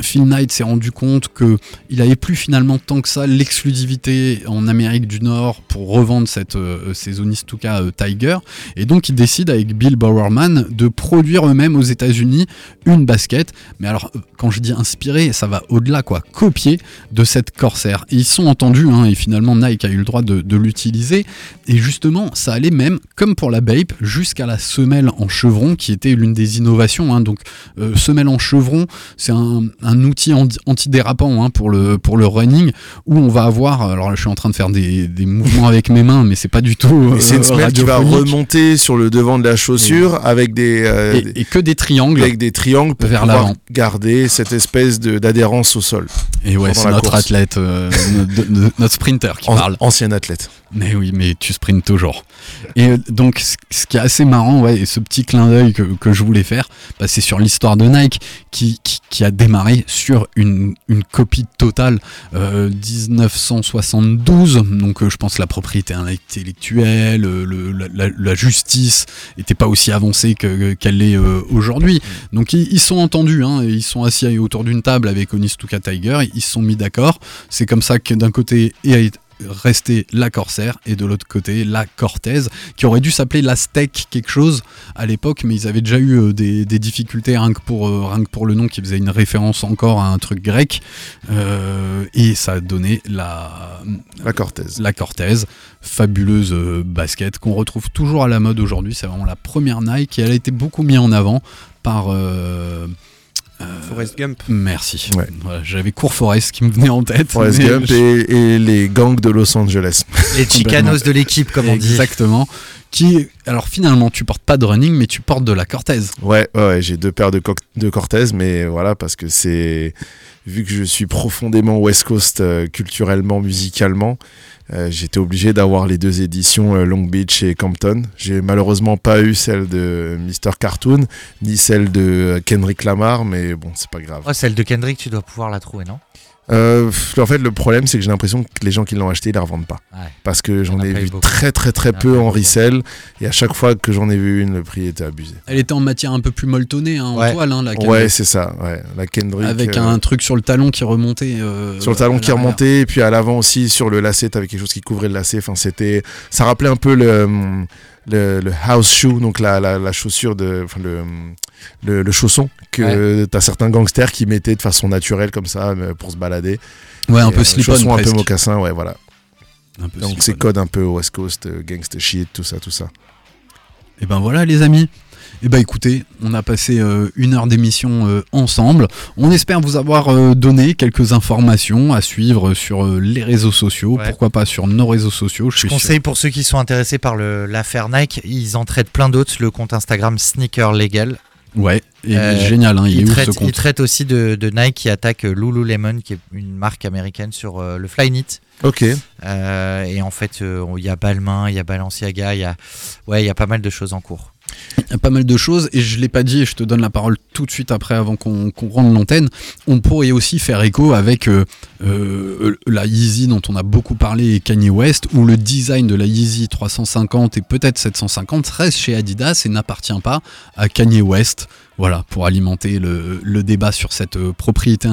Phil Knight s'est rendu compte que il avait plus finalement tant que ça l'exclusivité en Amérique du Nord pour revendre cette, euh, Onistuka euh, Tiger. Et donc il décide avec Bill Bowerman de produire eux-mêmes aux États-Unis une basket. Mais alors, euh, quand je dis inspiré, ça va au-delà, quoi. Copier de cette Corsair. Et ils sont entendus, hein, et finalement Nike a eu le droit de, de l'utiliser. Et justement, ça allait même, comme pour la Bape, jusqu'à la semelle en chevron, qui était l'une des innovations. hein. Donc, euh, semelle en chevron, c'est un, un outil anti- antidérapant hein, pour, le, pour le running, où on va avoir. Alors là, je suis en train de faire des, des mouvements avec mes mains, mais c'est pas du tout. C'est une euh, semelle qui va remonter sur le devant de la chaussure avec des, euh, Et, et que des triangles. avec des triangles pour vers pouvoir garder cette espèce d'adhérence au sol. Et ouais, c'est notre course. athlète, euh, notre, notre- sprinter qui parle. ancien athlète. Mais oui, mais tu sprints toujours. Et euh, donc, ce- qui est assez marrant, ouais, et ce petit clin d'œil que, je voulais faire, bah, c'est sur l'histoire de Nike qui, a démarré sur une, copie totale euh, 1972. Donc, euh, je pense la propriété intellectuelle, euh, le- la, justice n'était pas aussi avancée que- qu'elle l'est euh, aujourd'hui. Donc, ils, sont entendus, hein, et ils sont assis autour d'une table avec Onistuka Tiger, ils se sont mis d'accord. C'est comme ça que d'un côté, est resté la Corsair et de l'autre côté la Cortez qui aurait dû s'appeler la Steak quelque chose à l'époque mais ils avaient déjà eu euh, des, des difficultés rien que, pour, euh, rien que pour le nom qui faisait une référence encore à un truc grec Euh, et ça a donné la, La Cortez. la Cortez fabuleuse basket qu'on retrouve toujours à la mode aujourd'hui c'est vraiment la première Nike et elle a été beaucoup mise en avant par euh, Forrest Gump. Merci. Ouais. Voilà, J'avais Court Forest qui me venait en tête. Forrest Gump je- et, et les gangs de Los Angeles. Les chicanos de l'équipe, comme on dit. Exactement. Qui, alors finalement, tu portes pas de running, mais tu portes de la Cortez. Ouais, ouais, ouais, j'ai deux paires de, co- de Cortez, mais voilà, parce que c'est. Vu que je suis profondément West Coast euh, culturellement, musicalement, euh, j'étais obligé d'avoir les deux éditions euh, Long Beach et Compton. J'ai malheureusement pas eu celle de Mr. Cartoon, ni celle de Kendrick Lamar, mais bon, c'est pas grave. Oh, celle de Kendrick, tu dois pouvoir la trouver, non? Euh, en fait, le problème, c'est que j'ai l'impression que les gens qui l'ont acheté, ils la revendent pas. Ouais. Parce que j'en ai vu beaucoup. très, très, très peu en resell, et à chaque fois que j'en ai vu une, le prix était abusé. Elle était en matière un peu plus molletonnée, hein, en Ouais. toile, hein, la Kendrick. Ouais, c'est ça, ouais. La Kendrick. Avec euh, un truc sur le talon qui remontait. euh, sur le talon qui remontait et puis à l'avant aussi sur le lacet t'avais quelque chose qui couvrait le lacet enfin c'était ça rappelait un peu le le, le house shoe donc la, la, la chaussure de enfin le, le le chausson que t'as certains gangsters qui mettaient de façon naturelle comme ça euh, pour se balader. Ouais, un peu euh, slip-on. chausson un peu mocassin ouais voilà. Un peu donc c'est code un peu West Coast euh, gangsta shit tout ça tout ça. Et ben voilà les amis. Et ben écoutez, on a passé euh, une heure d'émission euh, ensemble. On espère vous avoir euh, donné quelques informations à suivre sur les réseaux sociaux. Ouais. Pourquoi pas sur nos réseaux sociaux. Je, Je suis sûr. conseille pour ceux qui sont intéressés par l'affaire Nike, ils en traitent plein d'autres. Le compte Instagram Sneaker Legal. Ouais, et Euh, génial, hein, il est ouf traitent, ce compte. ils traitent aussi de, de Nike qui attaque Lululemon, qui est une marque américaine sur euh, le Flyknit. ok Euh, et en fait, il y a Balmain, il y a Balenciaga, il y a, ouais, il y a pas mal de choses en cours. Il y a pas mal de choses et je l'ai pas dit et je te donne la parole tout de suite après avant qu'on rende l'antenne. On pourrait aussi faire écho avec euh, euh, la Yeezy dont on a beaucoup parlé et Kanye West où le design de la Yeezy 350 et peut-être 750 reste chez Adidas et n'appartient pas à Kanye West. Voilà, pour alimenter le, le débat sur cette euh, propriété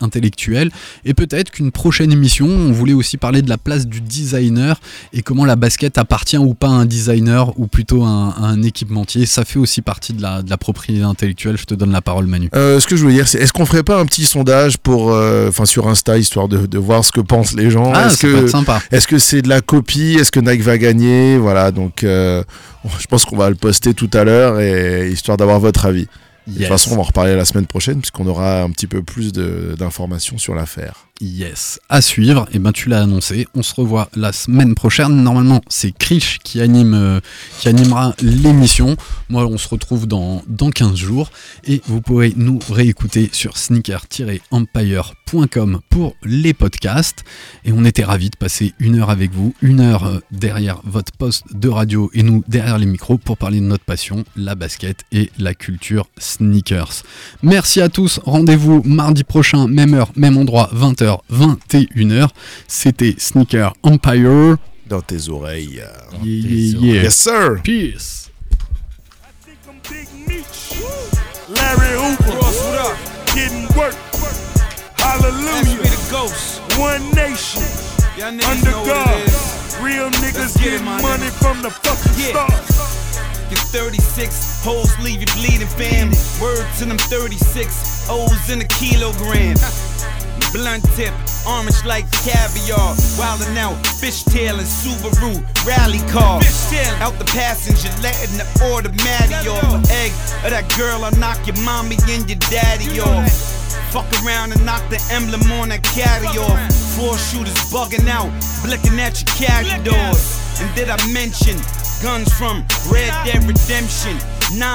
intellectuelle. Et peut-être qu'une prochaine émission, on voulait aussi parler de la place du designer et comment la basket appartient ou pas à un designer ou plutôt à un, à un équipementier. Ça fait aussi partie de la, de la propriété intellectuelle. Je te donne la parole, Manu. Euh, ce que je voulais dire c'est est-ce qu'on ferait pas un petit sondage pour euh, sur Insta histoire de, de voir ce que pensent les gens? Ah, est-ce que. Est-ce que c'est de la copie? Est-ce que Nike va gagner? Voilà, donc euh, je pense qu'on va le poster tout à l'heure et histoire d'avoir votre avis. De toute façon, on va en reparler la semaine prochaine puisqu'on aura un petit peu plus d'informations sur l'affaire. Yes, à suivre, et ben tu l'as annoncé, on se revoit la semaine prochaine. Normalement, c'est Krish qui, anime, euh, qui animera l'émission. Moi, on se retrouve dans, dans 15 jours. Et vous pouvez nous réécouter sur sneaker-empire.com pour les podcasts. Et on était ravis de passer une heure avec vous, une heure euh, derrière votre poste de radio et nous derrière les micros pour parler de notre passion, la basket et la culture sneakers. Merci à tous, rendez-vous mardi prochain, même heure, même endroit, 20h. 21h. C'était Sneaker Empire. Dans tes oreilles. Yeah, yeah, yeah. Yes, sir. Peace. think I'm Big Meech. Larry Hooper. what up? Getting work. Hallelujah. One nation. Under God. Real niggas get money from the fucking stars. Get 36 hoes leave you bleeding, fam. Word to them 36 O's in a kilogram. Blunt tip, orange like caviar. Wildin' out, fishtail and Subaru rally car. Out the passenger, letting the automatic off. Egg of that girl, I'll knock your mommy and your daddy off. Fuck around and knock the emblem on that caddy off. Four shooters bugging out, blicking at your caddy doors. And did I mention guns from Red Dead Redemption? Nah,